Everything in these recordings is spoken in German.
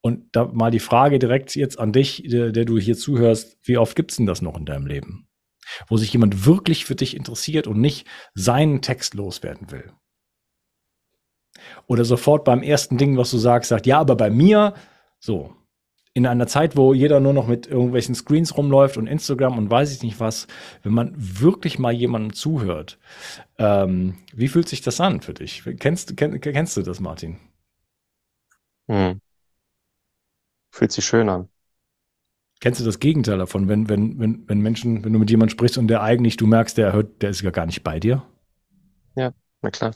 Und da mal die Frage direkt jetzt an dich, der, der du hier zuhörst, wie oft gibt's denn das noch in deinem Leben? Wo sich jemand wirklich für dich interessiert und nicht seinen Text loswerden will. Oder sofort beim ersten Ding, was du sagst, sagt, ja, aber bei mir, so. In einer Zeit, wo jeder nur noch mit irgendwelchen Screens rumläuft und Instagram und weiß ich nicht was, wenn man wirklich mal jemandem zuhört, ähm, wie fühlt sich das an für dich? Kennst, kenn, kennst du das, Martin? Hm. Fühlt sich schön an. Kennst du das Gegenteil davon, wenn, wenn, wenn, wenn Menschen, wenn du mit jemandem sprichst und der eigentlich, du merkst, der hört, der ist ja gar nicht bei dir? Ja, na klar.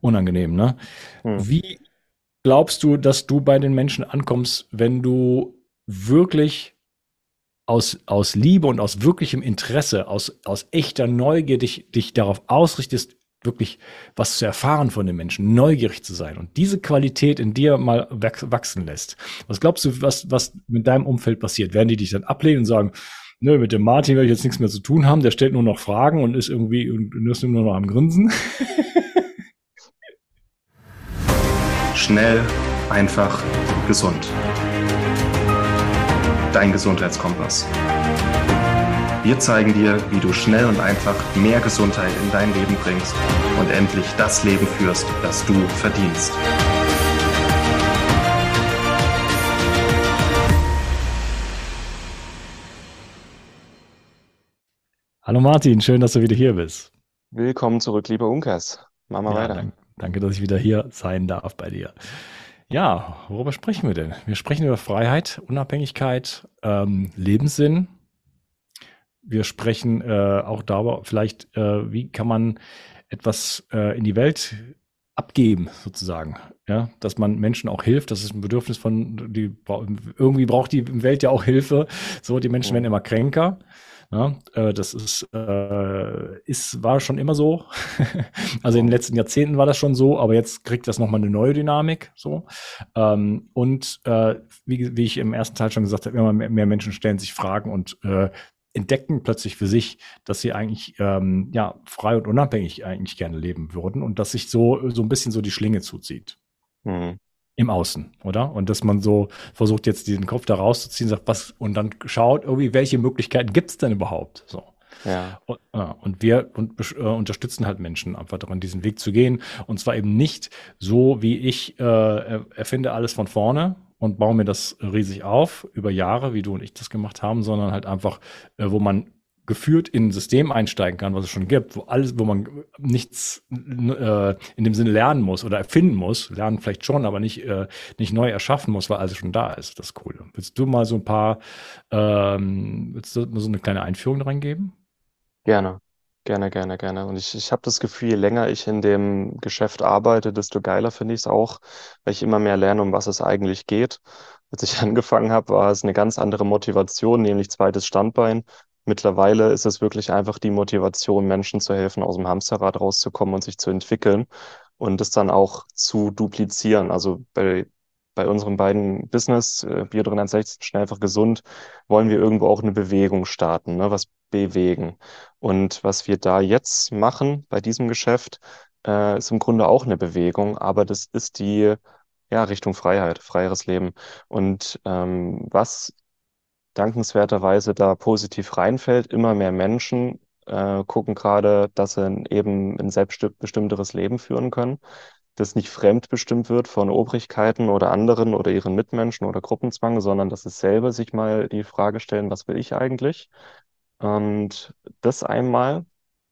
Unangenehm, ne? Hm. Wie glaubst du, dass du bei den Menschen ankommst, wenn du wirklich aus, aus Liebe und aus wirklichem Interesse, aus, aus echter Neugier dich, dich darauf ausrichtest, wirklich was zu erfahren von den Menschen, neugierig zu sein und diese Qualität in dir mal wachsen lässt. Was glaubst du, was, was mit deinem Umfeld passiert? Werden die dich dann ablehnen und sagen, nö, mit dem Martin werde ich jetzt nichts mehr zu tun haben, der stellt nur noch Fragen und ist irgendwie und ist nur noch am Grinsen? Schnell, einfach, gesund. Dein Gesundheitskompass. Wir zeigen dir, wie du schnell und einfach mehr Gesundheit in dein Leben bringst und endlich das Leben führst, das du verdienst. Hallo Martin, schön, dass du wieder hier bist. Willkommen zurück, lieber Unkas. Machen wir ja, weiter. Danke, danke, dass ich wieder hier sein darf bei dir. Ja, worüber sprechen wir denn? Wir sprechen über Freiheit, Unabhängigkeit, ähm, Lebenssinn wir sprechen äh, auch darüber, vielleicht, äh, wie kann man etwas äh, in die Welt abgeben, sozusagen. Ja, dass man Menschen auch hilft. Das ist ein Bedürfnis von, die irgendwie braucht die Welt ja auch Hilfe. So, die Menschen werden immer kränker. Ja, äh, das ist, äh, ist, war schon immer so. also in den letzten Jahrzehnten war das schon so, aber jetzt kriegt das nochmal eine neue Dynamik. So. Ähm, und äh, wie, wie ich im ersten Teil schon gesagt habe, immer mehr, mehr Menschen stellen sich Fragen und entdecken plötzlich für sich, dass sie eigentlich ähm, ja frei und unabhängig eigentlich gerne leben würden und dass sich so so ein bisschen so die Schlinge zuzieht mhm. im Außen, oder? Und dass man so versucht jetzt diesen Kopf da rauszuziehen, sagt was und dann schaut irgendwie, welche Möglichkeiten gibt es denn überhaupt? So. Ja. Und, ja, und wir und, äh, unterstützen halt Menschen einfach daran, diesen Weg zu gehen. Und zwar eben nicht so, wie ich äh, erfinde alles von vorne und baue mir das riesig auf über Jahre, wie du und ich das gemacht haben, sondern halt einfach, äh, wo man geführt in ein System einsteigen kann, was es schon gibt, wo alles, wo man nichts äh, in dem Sinne lernen muss oder erfinden muss, lernen vielleicht schon, aber nicht äh, nicht neu erschaffen muss, weil alles schon da ist. Das ist cool. Willst du mal so ein paar, ähm, willst du mal so eine kleine Einführung reingeben? Gerne. Gerne, gerne, gerne. Und ich, ich habe das Gefühl, je länger ich in dem Geschäft arbeite, desto geiler finde ich es auch, weil ich immer mehr lerne, um was es eigentlich geht. Als ich angefangen habe, war es eine ganz andere Motivation, nämlich zweites Standbein. Mittlerweile ist es wirklich einfach die Motivation, Menschen zu helfen, aus dem Hamsterrad rauszukommen und sich zu entwickeln und es dann auch zu duplizieren. Also bei bei unseren beiden Business, äh, Bio 360, schnell einfach gesund, wollen wir irgendwo auch eine Bewegung starten, ne, was bewegen. Und was wir da jetzt machen bei diesem Geschäft, äh, ist im Grunde auch eine Bewegung, aber das ist die ja, Richtung Freiheit, freieres Leben. Und ähm, was dankenswerterweise da positiv reinfällt, immer mehr Menschen äh, gucken gerade, dass sie eben ein selbstbestimmteres Leben führen können das nicht fremdbestimmt wird von Obrigkeiten oder anderen oder ihren Mitmenschen oder Gruppenzwang, sondern dass es selber sich mal die Frage stellen, was will ich eigentlich? Und das einmal,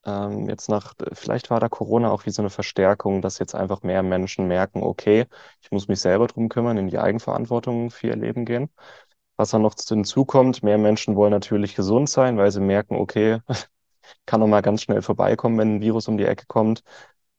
ähm, jetzt nach, vielleicht war da Corona auch wie so eine Verstärkung, dass jetzt einfach mehr Menschen merken, okay, ich muss mich selber drum kümmern, in die Eigenverantwortung für ihr Leben gehen. Was dann noch hinzukommt, mehr Menschen wollen natürlich gesund sein, weil sie merken, okay, kann noch mal ganz schnell vorbeikommen, wenn ein Virus um die Ecke kommt.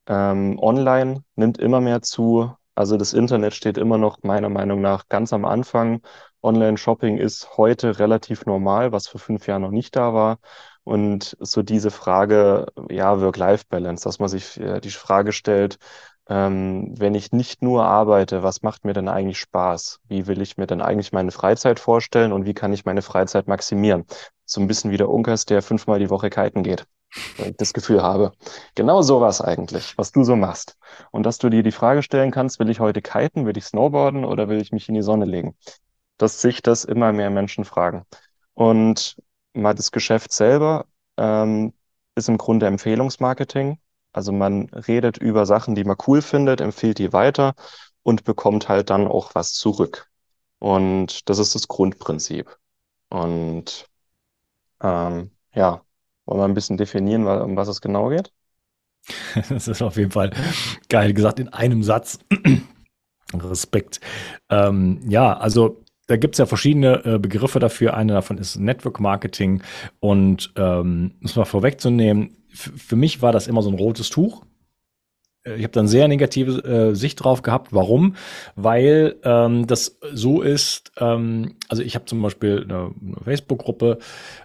Ähm, online nimmt immer mehr zu. Also das Internet steht immer noch meiner Meinung nach ganz am Anfang. Online-Shopping ist heute relativ normal, was vor fünf Jahren noch nicht da war. Und so diese Frage, ja, Work-Life-Balance, dass man sich äh, die Frage stellt, ähm, wenn ich nicht nur arbeite, was macht mir denn eigentlich Spaß? Wie will ich mir denn eigentlich meine Freizeit vorstellen und wie kann ich meine Freizeit maximieren? So ein bisschen wie der Unkers, der fünfmal die Woche kiten geht. Weil ich das Gefühl habe. Genau sowas eigentlich, was du so machst. Und dass du dir die Frage stellen kannst, will ich heute kiten, will ich snowboarden oder will ich mich in die Sonne legen? Dass sich das immer mehr Menschen fragen. Und mal das Geschäft selber ähm, ist im Grunde Empfehlungsmarketing. Also man redet über Sachen, die man cool findet, empfiehlt die weiter und bekommt halt dann auch was zurück. Und das ist das Grundprinzip. Und ähm, ja, wollen wir ein bisschen definieren, um was es genau geht? Das ist auf jeden Fall geil gesagt in einem Satz. Respekt. Ähm, ja, also da gibt es ja verschiedene äh, Begriffe dafür. Einer davon ist Network Marketing. Und ähm, muss mal vorwegzunehmen, für mich war das immer so ein rotes Tuch. Äh, ich habe dann sehr negative äh, Sicht drauf gehabt. Warum? Weil ähm, das so ist, ähm, also ich habe zum Beispiel eine, eine Facebook-Gruppe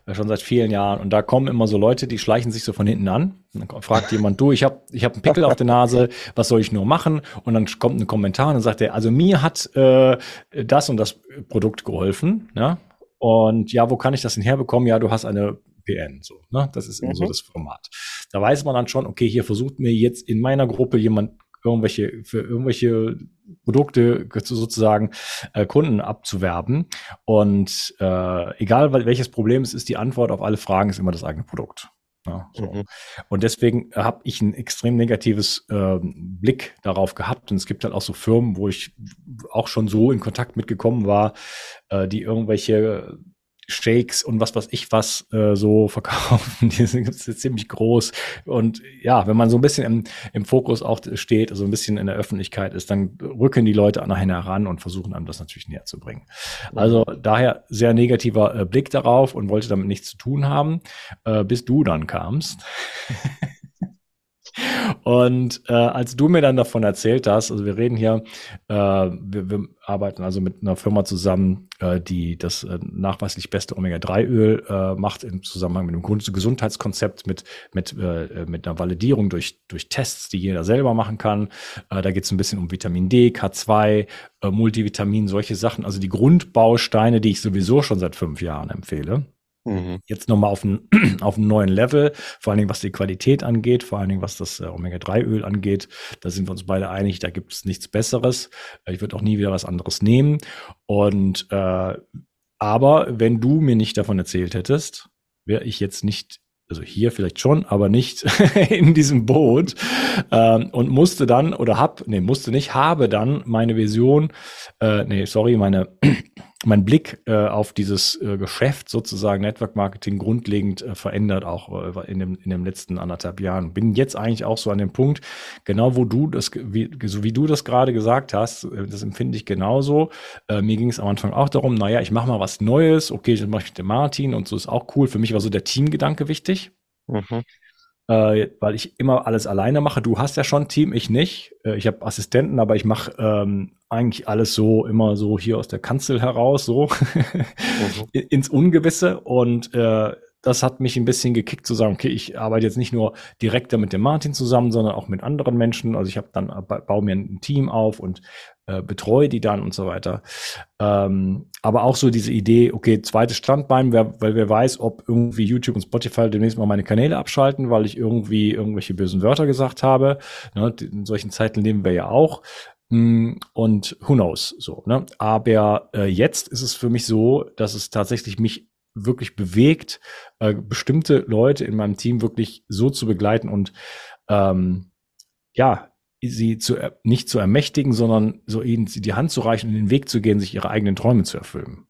äh, schon seit vielen Jahren und da kommen immer so Leute, die schleichen sich so von hinten an. Und dann fragt jemand, du, ich habe ich hab einen Pickel auf der Nase, was soll ich nur machen? Und dann kommt ein Kommentar und dann sagt er, also mir hat äh, das und das Produkt geholfen. Ja? Und ja, wo kann ich das denn herbekommen? Ja, du hast eine PN. So, ne? Das ist immer mhm. so das Format. Da weiß man dann schon, okay, hier versucht mir jetzt in meiner Gruppe jemand irgendwelche für irgendwelche Produkte sozusagen äh, Kunden abzuwerben. Und äh, egal welches Problem es ist, die Antwort auf alle Fragen ist immer das eigene Produkt. Ja, so. mhm. Und deswegen habe ich ein extrem negatives äh, Blick darauf gehabt. Und es gibt halt auch so Firmen, wo ich auch schon so in Kontakt mitgekommen war, äh, die irgendwelche Shakes und was weiß ich was äh, so verkaufen. Die sind ziemlich groß. Und ja, wenn man so ein bisschen im, im Fokus auch steht, also ein bisschen in der Öffentlichkeit ist, dann rücken die Leute nachher heran und versuchen einem das natürlich näher zu bringen. Also daher sehr negativer äh, Blick darauf und wollte damit nichts zu tun haben, äh, bis du dann kamst. Und äh, als du mir dann davon erzählt hast, also wir reden hier, äh, wir, wir arbeiten also mit einer Firma zusammen, äh, die das äh, nachweislich beste Omega-3-Öl äh, macht im Zusammenhang mit einem Gesundheitskonzept, mit, mit, äh, mit einer Validierung durch, durch Tests, die jeder selber machen kann. Äh, da geht es ein bisschen um Vitamin D, K2, äh, Multivitamin, solche Sachen, also die Grundbausteine, die ich sowieso schon seit fünf Jahren empfehle. Mhm. Jetzt nochmal auf einen, auf einen neuen Level, vor allen Dingen was die Qualität angeht, vor allen Dingen was das äh, Omega-3-Öl angeht. Da sind wir uns beide einig, da gibt es nichts Besseres. Äh, ich würde auch nie wieder was anderes nehmen. Und äh, aber wenn du mir nicht davon erzählt hättest, wäre ich jetzt nicht also hier vielleicht schon, aber nicht in diesem Boot ähm, und musste dann oder hab, nee, musste nicht, habe dann meine Vision, äh, nee, sorry, meine mein Blick äh, auf dieses äh, Geschäft sozusagen Network Marketing grundlegend äh, verändert, auch äh, in, dem, in dem letzten anderthalb Jahren. Bin jetzt eigentlich auch so an dem Punkt, genau wo du das, wie, so wie du das gerade gesagt hast, äh, das empfinde ich genauso. Äh, mir ging es am Anfang auch darum, naja, ich mache mal was Neues, okay, ich mache mit dem Martin und so ist auch cool. Für mich war so der Teamgedanke wichtig. Mhm äh, weil ich immer alles alleine mache. Du hast ja schon ein Team, ich nicht. Äh, ich habe Assistenten, aber ich mache ähm, eigentlich alles so immer so hier aus der Kanzel heraus, so mhm. ins Ungewisse. Und äh, das hat mich ein bisschen gekickt zu sagen, okay, ich arbeite jetzt nicht nur direkt mit dem Martin zusammen, sondern auch mit anderen Menschen. Also ich habe dann äh, baue mir ein Team auf und äh, betreue die dann und so weiter. Ähm, aber auch so diese Idee, okay, zweites Standbein, wer, weil wer weiß, ob irgendwie YouTube und Spotify demnächst mal meine Kanäle abschalten, weil ich irgendwie irgendwelche bösen Wörter gesagt habe. Ne, in solchen Zeiten leben wir ja auch. Mm, und who knows, so, ne? Aber äh, jetzt ist es für mich so, dass es tatsächlich mich wirklich bewegt, äh, bestimmte Leute in meinem Team wirklich so zu begleiten und ähm, ja, sie zu, nicht zu ermächtigen, sondern so ihnen die Hand zu reichen und den Weg zu gehen, sich ihre eigenen Träume zu erfüllen.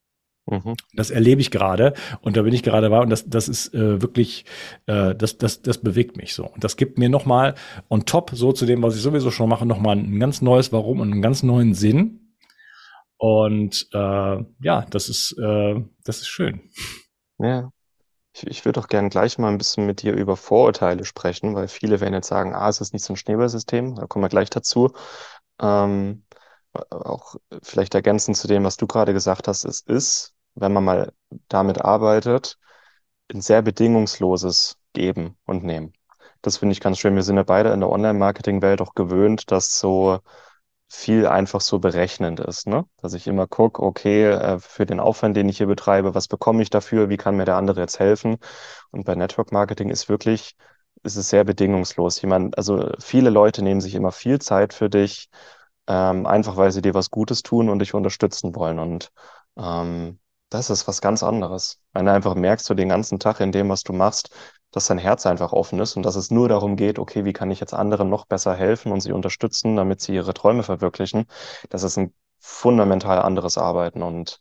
Mhm. Das erlebe ich gerade und da bin ich gerade wahr und das, das ist äh, wirklich, äh, das, das, das bewegt mich so. Und das gibt mir nochmal on top, so zu dem, was ich sowieso schon mache, nochmal ein ganz neues Warum und einen ganz neuen Sinn. Und äh, ja, das ist, äh, das ist schön. Ja. Ich, ich würde auch gerne gleich mal ein bisschen mit dir über Vorurteile sprechen, weil viele werden jetzt sagen, ah, es ist nicht so ein Schneeballsystem, da kommen wir gleich dazu. Ähm, auch vielleicht ergänzend zu dem, was du gerade gesagt hast, es ist, wenn man mal damit arbeitet, ein sehr bedingungsloses Geben und Nehmen. Das finde ich ganz schön. Wir sind ja beide in der Online-Marketing-Welt auch gewöhnt, dass so viel einfach so berechnend ist, ne? Dass ich immer gucke, okay, äh, für den Aufwand, den ich hier betreibe, was bekomme ich dafür? Wie kann mir der andere jetzt helfen? Und bei Network Marketing ist wirklich, ist es sehr bedingungslos. Jemand, also viele Leute nehmen sich immer viel Zeit für dich, ähm, einfach weil sie dir was Gutes tun und dich unterstützen wollen. Und ähm, das ist was ganz anderes. Wenn du einfach merkst, du den ganzen Tag in dem, was du machst, dass dein Herz einfach offen ist und dass es nur darum geht, okay, wie kann ich jetzt anderen noch besser helfen und sie unterstützen, damit sie ihre Träume verwirklichen. Das ist ein fundamental anderes Arbeiten und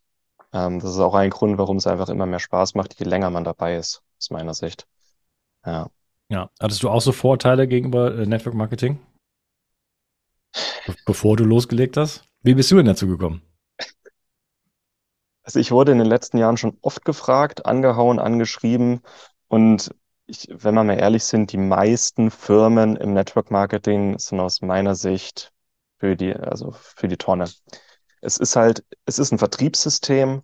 ähm, das ist auch ein Grund, warum es einfach immer mehr Spaß macht, je länger man dabei ist, aus meiner Sicht. Ja. Ja, hattest du auch so Vorteile gegenüber äh, Network Marketing? Be bevor du losgelegt hast? Wie bist du denn dazu gekommen? Also ich wurde in den letzten Jahren schon oft gefragt, angehauen, angeschrieben und ich, wenn wir mal ehrlich sind, die meisten Firmen im Network Marketing sind aus meiner Sicht für die, also für die Tonne. Es ist halt, es ist ein Vertriebssystem,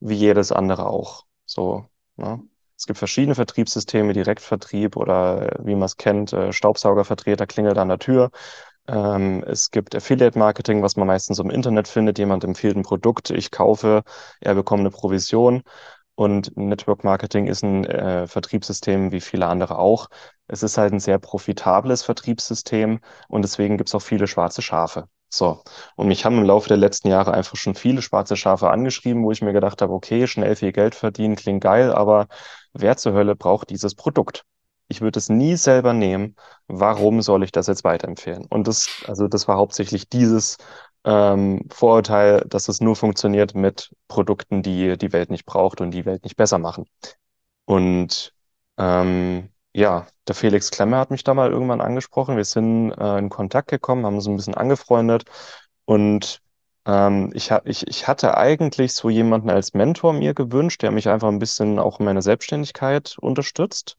wie jedes andere auch. So, ne? Es gibt verschiedene Vertriebssysteme, Direktvertrieb oder wie man es kennt, äh, Staubsaugervertreter klingelt an der Tür. Ähm, es gibt Affiliate Marketing, was man meistens im Internet findet. Jemand empfiehlt ein Produkt, ich kaufe, er bekommt eine Provision. Und Network Marketing ist ein äh, Vertriebssystem wie viele andere auch. Es ist halt ein sehr profitables Vertriebssystem und deswegen gibt es auch viele schwarze Schafe. So. Und mich haben im Laufe der letzten Jahre einfach schon viele schwarze Schafe angeschrieben, wo ich mir gedacht habe, okay, schnell viel Geld verdienen klingt geil, aber wer zur Hölle braucht dieses Produkt? Ich würde es nie selber nehmen. Warum soll ich das jetzt weiterempfehlen? Und das, also das war hauptsächlich dieses ähm, Vorurteil, dass es nur funktioniert mit Produkten, die die Welt nicht braucht und die Welt nicht besser machen. Und ähm, ja, der Felix Klemmer hat mich da mal irgendwann angesprochen. Wir sind äh, in Kontakt gekommen, haben uns ein bisschen angefreundet und ähm, ich, ich, ich hatte eigentlich so jemanden als Mentor mir gewünscht, der mich einfach ein bisschen auch in meiner Selbstständigkeit unterstützt.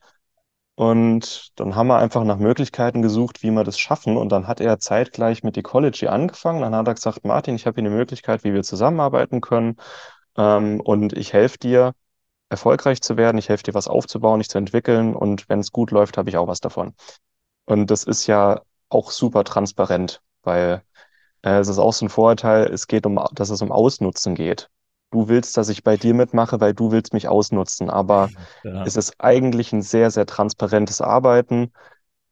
Und dann haben wir einfach nach Möglichkeiten gesucht, wie wir das schaffen. Und dann hat er zeitgleich mit Ecology angefangen. Dann hat er gesagt, Martin, ich habe hier eine Möglichkeit, wie wir zusammenarbeiten können. Ähm, und ich helfe dir, erfolgreich zu werden. Ich helfe dir, was aufzubauen, dich zu entwickeln. Und wenn es gut läuft, habe ich auch was davon. Und das ist ja auch super transparent, weil äh, es ist auch so ein Vorurteil, es geht um, dass es um Ausnutzen geht du willst, dass ich bei dir mitmache, weil du willst mich ausnutzen. Aber ja. es ist eigentlich ein sehr, sehr transparentes Arbeiten.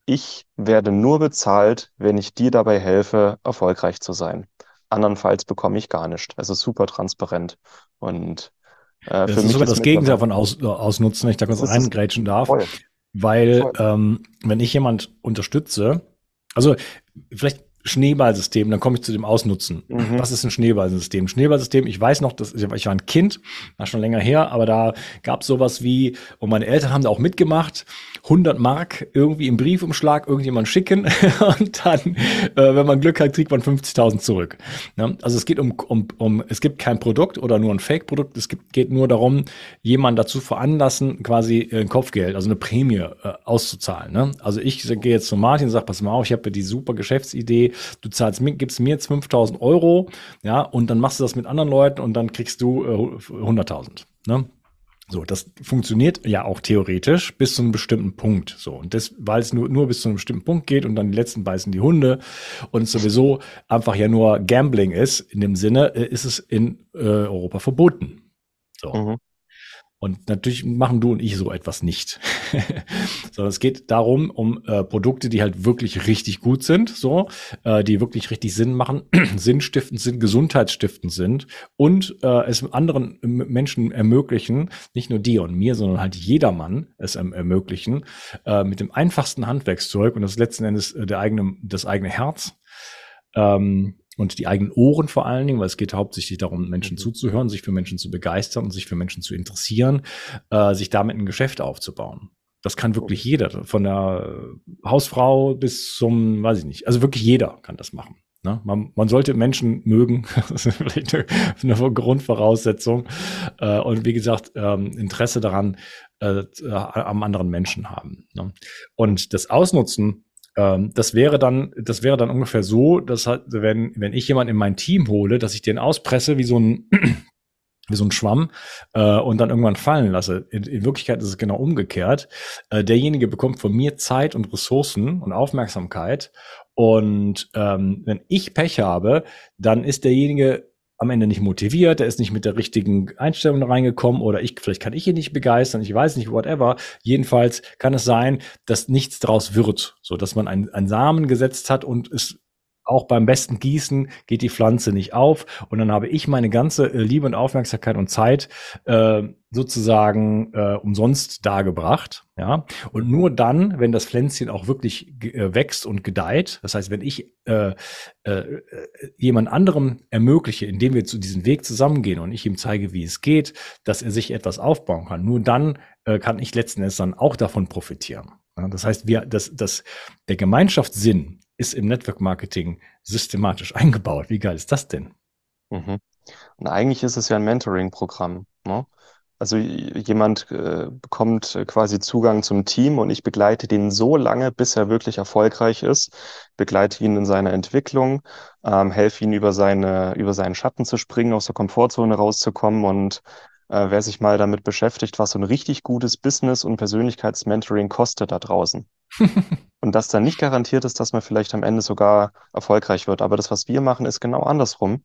Ich werde nur bezahlt, wenn ich dir dabei helfe, erfolgreich zu sein. Andernfalls bekomme ich gar nichts. Also super transparent. Und äh, das für ist mich sogar das Gegenteil von aus, Ausnutzen, wenn ich da kurz reingrätschen darf. Voll. Weil voll. Ähm, wenn ich jemand unterstütze, also vielleicht Schneeballsystem, dann komme ich zu dem Ausnutzen. Mhm. Was ist ein Schneeballsystem? Schneeballsystem, ich weiß noch, dass, ich war ein Kind, war schon länger her, aber da gab es sowas wie, und meine Eltern haben da auch mitgemacht, 100 Mark irgendwie im Briefumschlag irgendjemand schicken und dann, äh, wenn man Glück hat, kriegt man 50.000 zurück. Ja? Also es geht um, um, um, es gibt kein Produkt oder nur ein Fake-Produkt, es gibt, geht nur darum, jemanden dazu veranlassen, quasi ein Kopfgeld, also eine Prämie äh, auszuzahlen. Ne? Also ich gehe jetzt zu Martin und sage, pass mal auf, ich habe die super Geschäftsidee, du zahlst mir, gibst mir jetzt 5000 Euro, ja, und dann machst du das mit anderen Leuten und dann kriegst du äh, 100.000. Ne? So, das funktioniert ja auch theoretisch bis zu einem bestimmten Punkt. So, und das, weil es nur, nur bis zu einem bestimmten Punkt geht und dann die letzten beißen die Hunde und sowieso einfach ja nur Gambling ist, in dem Sinne, äh, ist es in äh, Europa verboten. So. Mhm. Und natürlich machen du und ich so etwas nicht. Sondern es geht darum, um äh, Produkte, die halt wirklich richtig gut sind, so, äh, die wirklich richtig Sinn machen, sinnstiftend sind, gesundheitsstiftend sind und äh, es anderen Menschen ermöglichen, nicht nur dir und mir, sondern halt jedermann es erm-, ermöglichen, äh, mit dem einfachsten Handwerkszeug und das letzten Endes äh, der eigene, das eigene Herz, ähm, und die eigenen Ohren vor allen Dingen, weil es geht hauptsächlich darum, Menschen mhm. zuzuhören, sich für Menschen zu begeistern und sich für Menschen zu interessieren, äh, sich damit ein Geschäft aufzubauen. Das kann wirklich jeder, von der Hausfrau bis zum, weiß ich nicht, also wirklich jeder kann das machen. Ne? Man, man sollte Menschen mögen, das ist vielleicht eine, eine Grundvoraussetzung. Äh, und wie gesagt, ähm, Interesse daran äh, am anderen Menschen haben. Ne? Und das Ausnutzen ähm, das wäre dann, das wäre dann ungefähr so, dass halt, wenn, wenn ich jemanden in mein Team hole, dass ich den auspresse wie so ein, wie so ein Schwamm äh, und dann irgendwann fallen lasse. In, in Wirklichkeit ist es genau umgekehrt. Äh, derjenige bekommt von mir Zeit und Ressourcen und Aufmerksamkeit. Und ähm, wenn ich Pech habe, dann ist derjenige am Ende nicht motiviert, er ist nicht mit der richtigen Einstellung reingekommen oder ich, vielleicht kann ich ihn nicht begeistern, ich weiß nicht, whatever. Jedenfalls kann es sein, dass nichts draus wird, so dass man einen, einen Samen gesetzt hat und es auch beim besten Gießen geht die Pflanze nicht auf und dann habe ich meine ganze äh, Liebe und Aufmerksamkeit und Zeit äh, sozusagen äh, umsonst dargebracht, ja. Und nur dann, wenn das Pflänzchen auch wirklich äh, wächst und gedeiht, das heißt, wenn ich äh, äh, jemand anderem ermögliche, indem wir zu diesem Weg zusammengehen und ich ihm zeige, wie es geht, dass er sich etwas aufbauen kann, nur dann äh, kann ich letzten Endes dann auch davon profitieren. Ja, das heißt, wir, das, das, der Gemeinschaftssinn ist im Network Marketing systematisch eingebaut. Wie geil ist das denn? Mhm. Und eigentlich ist es ja ein Mentoring-Programm. Ne? Also jemand äh, bekommt quasi Zugang zum Team und ich begleite den so lange, bis er wirklich erfolgreich ist, begleite ihn in seiner Entwicklung, ähm, helfe ihn über seine, über seinen Schatten zu springen, aus der Komfortzone rauszukommen und äh, wer sich mal damit beschäftigt, was so ein richtig gutes Business- und Persönlichkeitsmentoring kostet da draußen. und das dann nicht garantiert ist, dass man vielleicht am Ende sogar erfolgreich wird. Aber das, was wir machen, ist genau andersrum.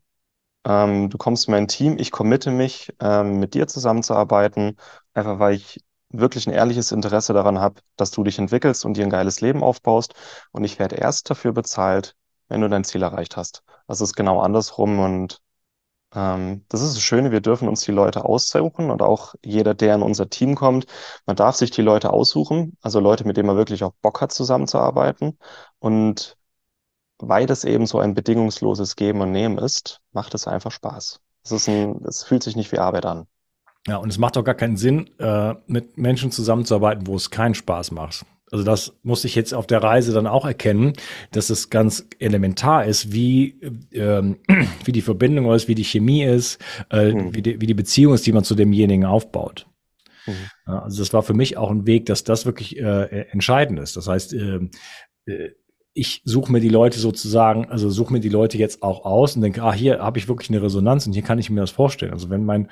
Ähm, du kommst in mein Team, ich committe mich, ähm, mit dir zusammenzuarbeiten, einfach weil ich wirklich ein ehrliches Interesse daran habe, dass du dich entwickelst und dir ein geiles Leben aufbaust. Und ich werde erst dafür bezahlt, wenn du dein Ziel erreicht hast. Das ist genau andersrum und ähm, das ist das Schöne, wir dürfen uns die Leute aussuchen und auch jeder, der in unser Team kommt, man darf sich die Leute aussuchen, also Leute, mit denen man wirklich auch Bock hat, zusammenzuarbeiten. Und weil das eben so ein bedingungsloses Geben und Nehmen ist, macht es einfach Spaß. Es ist ein, es fühlt sich nicht wie Arbeit an. Ja, und es macht auch gar keinen Sinn, äh, mit Menschen zusammenzuarbeiten, wo es keinen Spaß macht. Also das muss ich jetzt auf der Reise dann auch erkennen, dass es ganz elementar ist, wie, ähm, wie die Verbindung ist, wie die Chemie ist, äh, mhm. wie, die, wie die Beziehung ist, die man zu demjenigen aufbaut. Mhm. Also das war für mich auch ein Weg, dass das wirklich äh, entscheidend ist. Das heißt, ähm, äh, ich suche mir die Leute sozusagen, also suche mir die Leute jetzt auch aus und denke, ah, hier habe ich wirklich eine Resonanz und hier kann ich mir das vorstellen. Also wenn mein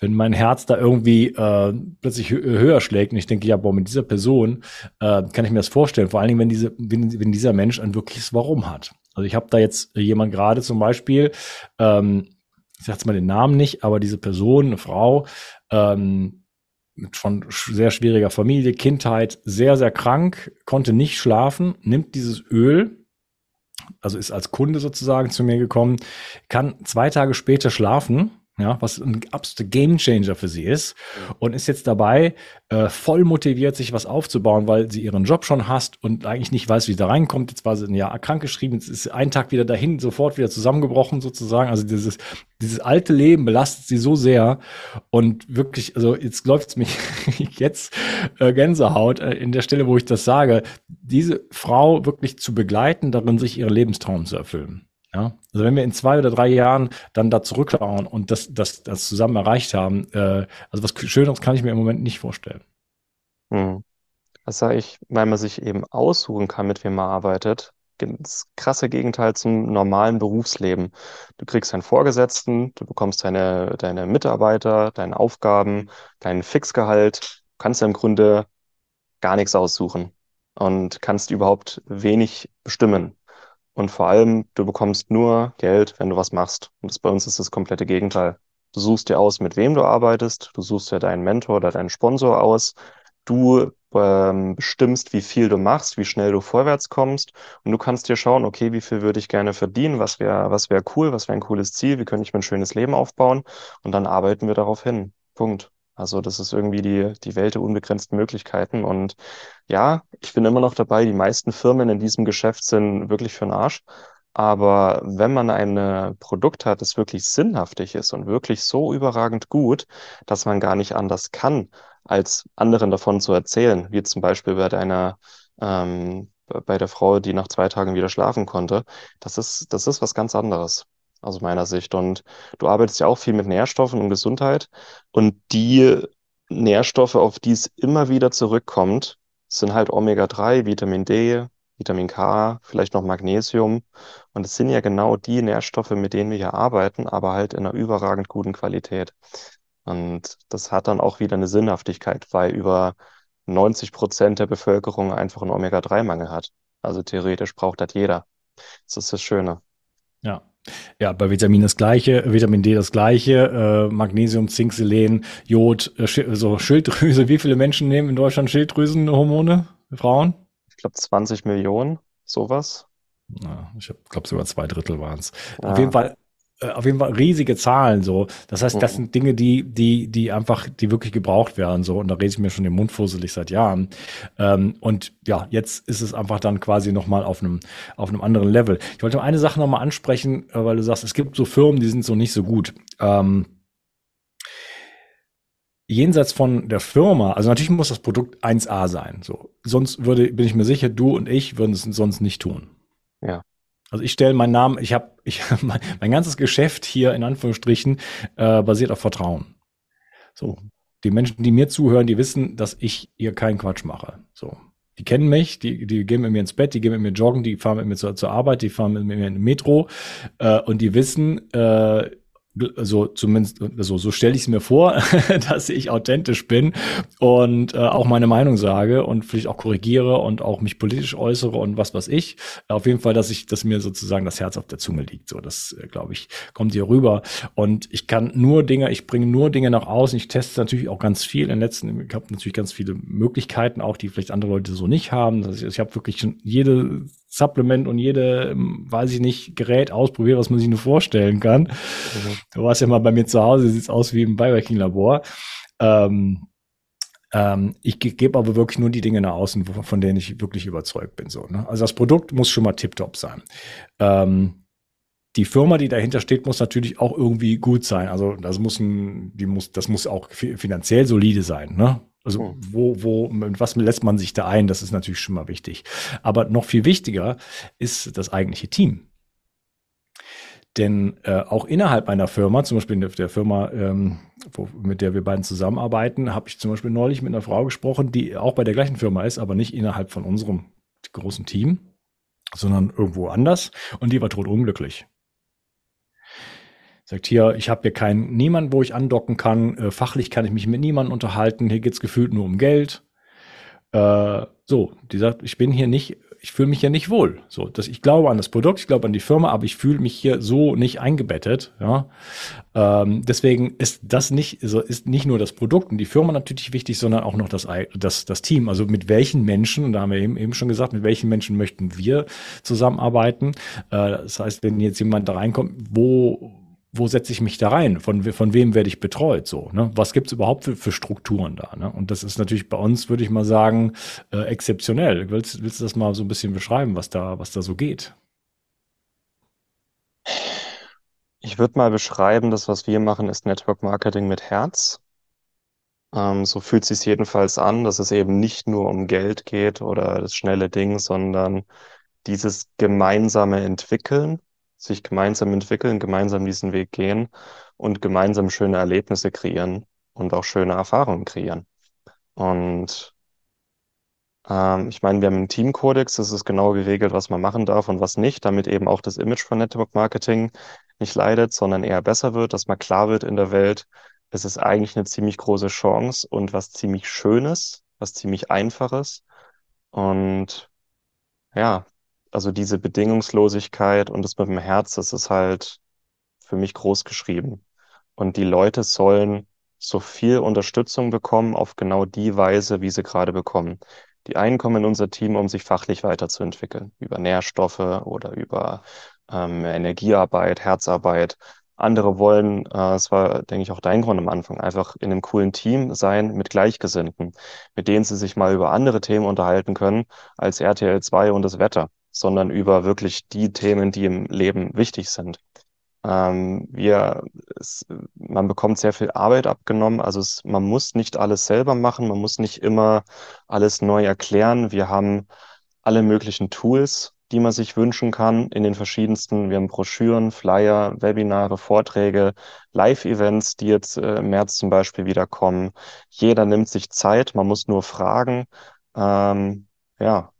wenn mein Herz da irgendwie äh, plötzlich höher schlägt und ich denke, ja, boah, mit dieser Person äh, kann ich mir das vorstellen. Vor allen Dingen, wenn, diese, wenn, wenn dieser Mensch ein wirkliches Warum hat. Also ich habe da jetzt jemand gerade zum Beispiel, ähm, ich sage jetzt mal den Namen nicht, aber diese Person, eine Frau, ähm, mit von sehr schwieriger Familie, Kindheit, sehr, sehr krank, konnte nicht schlafen, nimmt dieses Öl, also ist als Kunde sozusagen zu mir gekommen, kann zwei Tage später schlafen ja, was ein absoluter Gamechanger für sie ist und ist jetzt dabei, äh, voll motiviert, sich was aufzubauen, weil sie ihren Job schon hasst und eigentlich nicht weiß, wie sie da reinkommt. Jetzt war sie ein Jahr krankgeschrieben, jetzt ist ein Tag wieder dahin, sofort wieder zusammengebrochen sozusagen. Also dieses, dieses alte Leben belastet sie so sehr und wirklich, also jetzt läuft es mich jetzt äh, Gänsehaut äh, in der Stelle, wo ich das sage, diese Frau wirklich zu begleiten, darin sich ihre Lebenstraum zu erfüllen. Ja, also wenn wir in zwei oder drei Jahren dann da zurückschauen und das, das, das zusammen erreicht haben, äh, also was Schöneres kann ich mir im Moment nicht vorstellen. Hm. Das sage ich, weil man sich eben aussuchen kann, mit wem man arbeitet. Das krasse Gegenteil zum normalen Berufsleben. Du kriegst einen Vorgesetzten, du bekommst deine, deine Mitarbeiter, deine Aufgaben, dein Fixgehalt, kannst ja im Grunde gar nichts aussuchen und kannst überhaupt wenig bestimmen. Und vor allem, du bekommst nur Geld, wenn du was machst. Und das bei uns ist das komplette Gegenteil. Du suchst dir aus, mit wem du arbeitest, du suchst dir deinen Mentor oder deinen Sponsor aus, du ähm, bestimmst, wie viel du machst, wie schnell du vorwärts kommst und du kannst dir schauen, okay, wie viel würde ich gerne verdienen, was wäre was wäre cool, was wäre ein cooles Ziel, wie könnte ich mir ein schönes Leben aufbauen und dann arbeiten wir darauf hin. Punkt. Also das ist irgendwie die, die Welt der unbegrenzten Möglichkeiten. Und ja, ich bin immer noch dabei, die meisten Firmen in diesem Geschäft sind wirklich für den Arsch. Aber wenn man ein Produkt hat, das wirklich sinnhaftig ist und wirklich so überragend gut, dass man gar nicht anders kann, als anderen davon zu erzählen, wie zum Beispiel bei deiner, ähm, bei der Frau, die nach zwei Tagen wieder schlafen konnte, das ist, das ist was ganz anderes aus meiner Sicht. Und du arbeitest ja auch viel mit Nährstoffen und Gesundheit. Und die Nährstoffe, auf die es immer wieder zurückkommt, sind halt Omega-3, Vitamin D, Vitamin K, vielleicht noch Magnesium. Und es sind ja genau die Nährstoffe, mit denen wir hier arbeiten, aber halt in einer überragend guten Qualität. Und das hat dann auch wieder eine Sinnhaftigkeit, weil über 90 Prozent der Bevölkerung einfach einen Omega-3-Mangel hat. Also theoretisch braucht das jeder. Das ist das Schöne. Ja. Bei Vitamin das gleiche, Vitamin D das gleiche, äh, Magnesium, Zink, Selen, Jod, äh, so Schilddrüse. Wie viele Menschen nehmen in Deutschland Schilddrüsenhormone? Frauen? Ich glaube 20 Millionen, sowas. Ja, ich glaube sogar zwei Drittel waren es. Ja. Auf jeden Fall auf jeden Fall riesige Zahlen so. Das heißt, das sind Dinge, die, die, die einfach, die wirklich gebraucht werden so. Und da rede ich mir schon den Mund fusselig seit Jahren. Ähm, und ja, jetzt ist es einfach dann quasi nochmal auf einem, auf einem anderen Level. Ich wollte eine Sache nochmal ansprechen, äh, weil du sagst, es gibt so Firmen, die sind so nicht so gut. Ähm, jenseits von der Firma, also natürlich muss das Produkt 1A sein. So, sonst würde, bin ich mir sicher, du und ich würden es sonst nicht tun. Ja. Also ich stelle meinen Namen, ich habe ich, mein, mein ganzes Geschäft hier in Anführungsstrichen äh, basiert auf Vertrauen. So, die Menschen, die mir zuhören, die wissen, dass ich hier keinen Quatsch mache. So, die kennen mich, die, die gehen mit mir ins Bett, die gehen mit mir joggen, die fahren mit mir zur, zur Arbeit, die fahren mit mir in den Metro äh, und die wissen, äh, also zumindest also so stelle ich es mir vor, dass ich authentisch bin und äh, auch meine Meinung sage und vielleicht auch korrigiere und auch mich politisch äußere und was was ich. Auf jeden Fall, dass ich, dass mir sozusagen das Herz auf der Zunge liegt. So, das äh, glaube ich kommt hier rüber. Und ich kann nur Dinge, ich bringe nur Dinge nach außen. Ich teste natürlich auch ganz viel. In den letzten, ich habe natürlich ganz viele Möglichkeiten auch, die vielleicht andere Leute so nicht haben. Also ich habe wirklich schon jede Supplement und jede, ähm, weiß ich nicht, Gerät ausprobiert, was man sich nur vorstellen kann. Mhm. Du warst ja mal bei mir zu Hause, sieht aus wie im Biohacking-Labor. Ähm, ähm, ich gebe aber wirklich nur die Dinge nach außen, von denen ich wirklich überzeugt bin. So, ne? Also das Produkt muss schon mal tiptop sein. Ähm, die Firma, die dahinter steht, muss natürlich auch irgendwie gut sein. Also das muss ein, die muss, das muss auch finanziell solide sein. Ne? Also hm. wo, wo, mit was lässt man sich da ein? Das ist natürlich schon mal wichtig. Aber noch viel wichtiger ist das eigentliche Team. Denn äh, auch innerhalb einer Firma, zum Beispiel in der Firma, ähm, wo, mit der wir beiden zusammenarbeiten, habe ich zum Beispiel neulich mit einer Frau gesprochen, die auch bei der gleichen Firma ist, aber nicht innerhalb von unserem großen Team, sondern irgendwo anders. Und die war tot unglücklich. Sagt hier, ich habe hier keinen, niemanden, wo ich andocken kann. Äh, fachlich kann ich mich mit niemandem unterhalten. Hier geht's gefühlt nur um Geld. Äh, so, die sagt, ich bin hier nicht, ich fühle mich hier nicht wohl. So, dass ich glaube an das Produkt, ich glaube an die Firma, aber ich fühle mich hier so nicht eingebettet. Ja, ähm, deswegen ist das nicht, so ist nicht nur das Produkt und die Firma natürlich wichtig, sondern auch noch das das das Team. Also mit welchen Menschen, und da haben wir eben, eben schon gesagt, mit welchen Menschen möchten wir zusammenarbeiten. Äh, das heißt, wenn jetzt jemand da reinkommt, wo wo setze ich mich da rein? Von, von wem werde ich betreut? So, ne? Was gibt's überhaupt für, für Strukturen da? Ne? Und das ist natürlich bei uns, würde ich mal sagen, äh, exzeptionell. Willst, willst du das mal so ein bisschen beschreiben, was da, was da so geht? Ich würde mal beschreiben, das, was wir machen, ist Network Marketing mit Herz. Ähm, so fühlt es sich jedenfalls an, dass es eben nicht nur um Geld geht oder das schnelle Ding, sondern dieses gemeinsame Entwickeln sich gemeinsam entwickeln, gemeinsam diesen Weg gehen und gemeinsam schöne Erlebnisse kreieren und auch schöne Erfahrungen kreieren. Und ähm, ich meine, wir haben einen Teamkodex, das ist genau geregelt, was man machen darf und was nicht, damit eben auch das Image von Network Marketing nicht leidet, sondern eher besser wird, dass man klar wird in der Welt, es ist eigentlich eine ziemlich große Chance und was ziemlich Schönes, was ziemlich Einfaches. Und ja, also diese Bedingungslosigkeit und das mit dem Herz, das ist halt für mich groß geschrieben. Und die Leute sollen so viel Unterstützung bekommen auf genau die Weise, wie sie gerade bekommen. Die einen kommen in unser Team, um sich fachlich weiterzuentwickeln, über Nährstoffe oder über ähm, Energiearbeit, Herzarbeit. Andere wollen, äh, das war, denke ich, auch dein Grund am Anfang, einfach in einem coolen Team sein mit Gleichgesinnten, mit denen sie sich mal über andere Themen unterhalten können als RTL 2 und das Wetter sondern über wirklich die Themen, die im Leben wichtig sind. Ähm, wir, es, man bekommt sehr viel Arbeit abgenommen. Also es, man muss nicht alles selber machen, man muss nicht immer alles neu erklären. Wir haben alle möglichen Tools, die man sich wünschen kann in den verschiedensten. Wir haben Broschüren, Flyer, Webinare, Vorträge, Live-Events, die jetzt äh, im März zum Beispiel wieder kommen. Jeder nimmt sich Zeit, man muss nur fragen. Ähm, ja,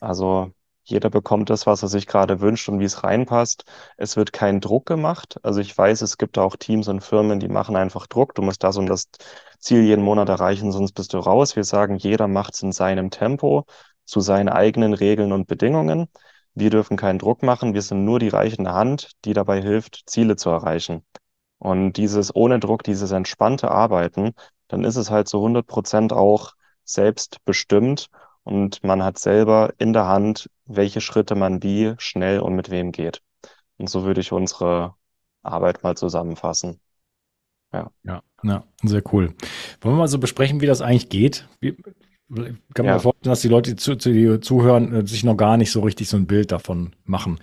Also jeder bekommt das, was er sich gerade wünscht und wie es reinpasst. Es wird kein Druck gemacht. Also ich weiß, es gibt auch Teams und Firmen, die machen einfach Druck. Du musst das und das Ziel jeden Monat erreichen, sonst bist du raus. Wir sagen, jeder macht es in seinem Tempo, zu seinen eigenen Regeln und Bedingungen. Wir dürfen keinen Druck machen. Wir sind nur die reichende Hand, die dabei hilft, Ziele zu erreichen. Und dieses ohne Druck, dieses entspannte Arbeiten, dann ist es halt zu 100 Prozent auch selbstbestimmt und man hat selber in der Hand, welche Schritte man wie schnell und mit wem geht. Und so würde ich unsere Arbeit mal zusammenfassen. Ja. Ja, ja sehr cool. Wollen wir mal so besprechen, wie das eigentlich geht? Wie, kann ja. mir vorstellen, dass die Leute, die, zu, die zuhören, äh, sich noch gar nicht so richtig so ein Bild davon machen.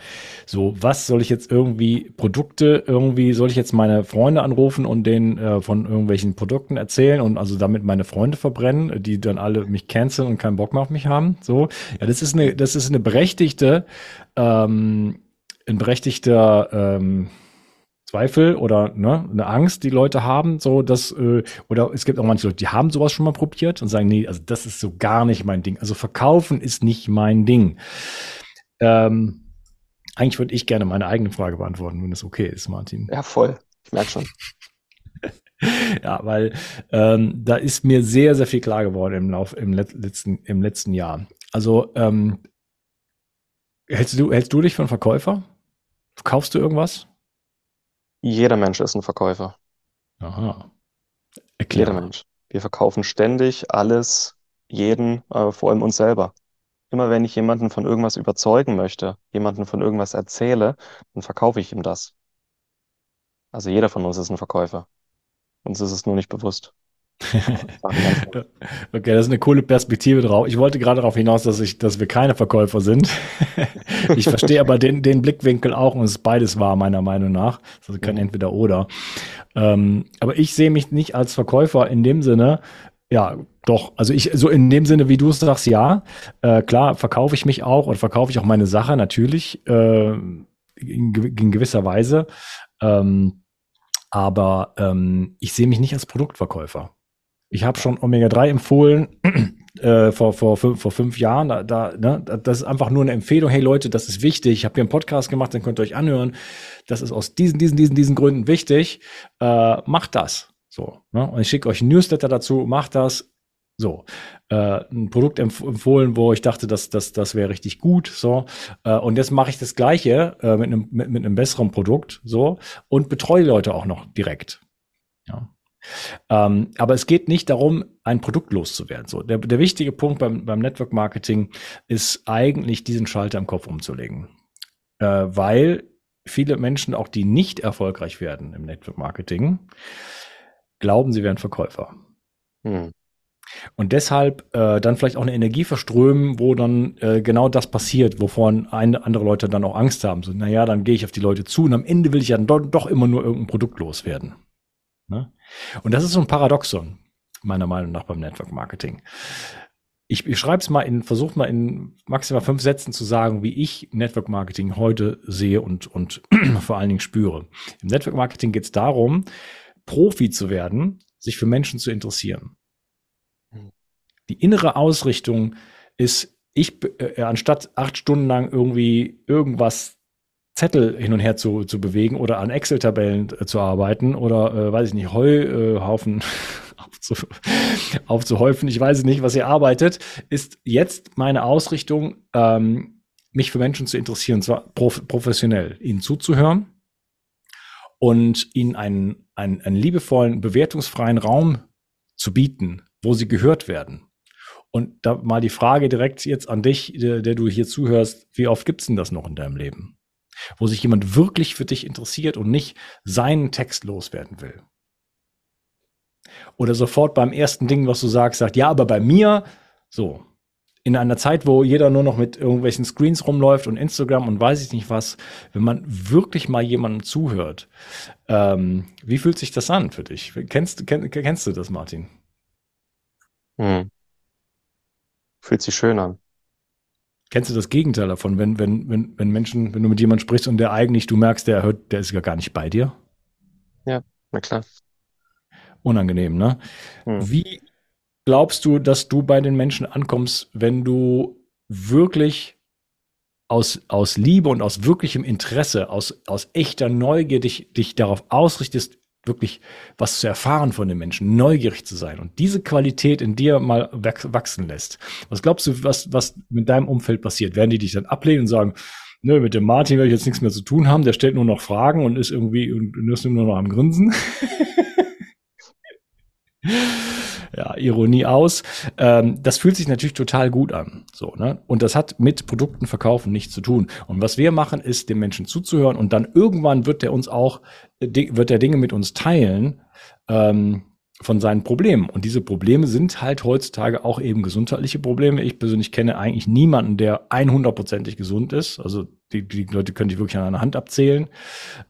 So, was soll ich jetzt irgendwie Produkte irgendwie soll ich jetzt meine Freunde anrufen und denen äh, von irgendwelchen Produkten erzählen und also damit meine Freunde verbrennen, die dann alle mich canceln und keinen Bock mehr auf mich haben. So, ja, das ist eine, das ist eine berechtigte, ähm, ein berechtigter ähm, Zweifel oder ne, eine Angst, die Leute haben, so dass äh, oder es gibt auch manche Leute, die haben sowas schon mal probiert und sagen, nee, also das ist so gar nicht mein Ding. Also verkaufen ist nicht mein Ding. Ähm, eigentlich würde ich gerne meine eigene Frage beantworten, wenn das okay ist, Martin. Ja, voll. Ich merke schon. ja, weil ähm, da ist mir sehr, sehr viel klar geworden im Lauf im letzten im letzten Jahr. Also ähm, hältst du hältst du dich für einen Verkäufer? Verkaufst du irgendwas? Jeder Mensch ist ein Verkäufer. Aha. Erklär. Jeder Mensch. Wir verkaufen ständig alles, jeden, äh, vor allem uns selber. Immer wenn ich jemanden von irgendwas überzeugen möchte, jemanden von irgendwas erzähle, dann verkaufe ich ihm das. Also jeder von uns ist ein Verkäufer. Uns ist es nur nicht bewusst. okay, das ist eine coole Perspektive drauf. Ich wollte gerade darauf hinaus, dass ich, dass wir keine Verkäufer sind. ich verstehe aber den, den Blickwinkel auch und es ist beides wahr, meiner Meinung nach. Also kein mhm. entweder oder. Ähm, aber ich sehe mich nicht als Verkäufer in dem Sinne, ja, doch. Also ich, so in dem Sinne, wie du es sagst, ja. Äh, klar, verkaufe ich mich auch und verkaufe ich auch meine Sache natürlich äh, in, in, gewisser Weise. Ähm, aber ähm, ich sehe mich nicht als Produktverkäufer. Ich habe schon Omega-3 empfohlen äh, vor, vor, fünf, vor fünf Jahren. Da, da, ne, das ist einfach nur eine Empfehlung. Hey Leute, das ist wichtig. Ich habe hier einen Podcast gemacht, den könnt ihr euch anhören. Das ist aus diesen, diesen, diesen, diesen Gründen wichtig. Äh, macht das. So. Ne? Und ich schicke euch ein Newsletter dazu. Macht das. So, äh, ein Produkt empf empfohlen, wo ich dachte, dass das, das wäre richtig gut. So, äh, und jetzt mache ich das Gleiche äh, mit, einem, mit, mit einem besseren Produkt. So und betreue Leute auch noch direkt. Ja. Ähm, aber es geht nicht darum, ein Produkt loszuwerden. So, der, der wichtige Punkt beim, beim Network Marketing ist eigentlich, diesen Schalter im Kopf umzulegen. Äh, weil viele Menschen, auch die nicht erfolgreich werden im Network Marketing, glauben, sie wären Verkäufer. Hm. Und deshalb äh, dann vielleicht auch eine Energie verströmen, wo dann äh, genau das passiert, wovon ein, andere Leute dann auch Angst haben. So, naja, dann gehe ich auf die Leute zu und am Ende will ich ja dann doch, doch immer nur irgendein Produkt loswerden. Ne? Und das ist so ein Paradoxon, meiner Meinung nach beim Network Marketing. Ich, ich schreibe es mal in, versuche mal in maximal fünf Sätzen zu sagen, wie ich Network Marketing heute sehe und, und vor allen Dingen spüre. Im Network Marketing geht es darum, Profi zu werden, sich für Menschen zu interessieren. Die innere Ausrichtung ist, ich, äh, anstatt acht Stunden lang irgendwie irgendwas Zettel hin und her zu, zu bewegen oder an Excel-Tabellen äh, zu arbeiten oder, äh, weiß ich nicht, Heuhaufen äh, aufzu, aufzuhäufen. Ich weiß nicht, was ihr arbeitet, ist jetzt meine Ausrichtung, ähm, mich für Menschen zu interessieren, zwar prof professionell, ihnen zuzuhören und ihnen einen, einen, einen liebevollen, bewertungsfreien Raum zu bieten, wo sie gehört werden. Und da mal die Frage direkt jetzt an dich, der, der du hier zuhörst, wie oft gibt's denn das noch in deinem Leben? Wo sich jemand wirklich für dich interessiert und nicht seinen Text loswerden will. Oder sofort beim ersten Ding, was du sagst, sagt, ja, aber bei mir, so, in einer Zeit, wo jeder nur noch mit irgendwelchen Screens rumläuft und Instagram und weiß ich nicht was, wenn man wirklich mal jemandem zuhört, ähm, wie fühlt sich das an für dich? Kennst, kenn, kennst du das, Martin? Hm. Fühlt sich schön an. Kennst du das Gegenteil davon, wenn, wenn, wenn, wenn Menschen, wenn du mit jemandem sprichst und der eigentlich, du merkst, der hört, der ist ja gar nicht bei dir? Ja, na klar. Unangenehm, ne? Hm. Wie glaubst du, dass du bei den Menschen ankommst, wenn du wirklich aus, aus Liebe und aus wirklichem Interesse, aus, aus echter Neugier dich, dich darauf ausrichtest, wirklich was zu erfahren von den Menschen, neugierig zu sein und diese Qualität in dir mal wachsen lässt. Was glaubst du, was, was mit deinem Umfeld passiert? Werden die dich dann ablehnen und sagen, nö, mit dem Martin werde ich jetzt nichts mehr zu tun haben, der stellt nur noch Fragen und ist irgendwie und ist nur noch am Grinsen? ja, Ironie aus. Ähm, das fühlt sich natürlich total gut an. So, ne? Und das hat mit Produkten verkaufen nichts zu tun. Und was wir machen, ist, dem Menschen zuzuhören und dann irgendwann wird der uns auch, äh, wird der Dinge mit uns teilen, ähm, von seinen Problemen. Und diese Probleme sind halt heutzutage auch eben gesundheitliche Probleme. Ich persönlich kenne eigentlich niemanden, der 100%ig gesund ist. Also die, die Leute können die wirklich an einer Hand abzählen.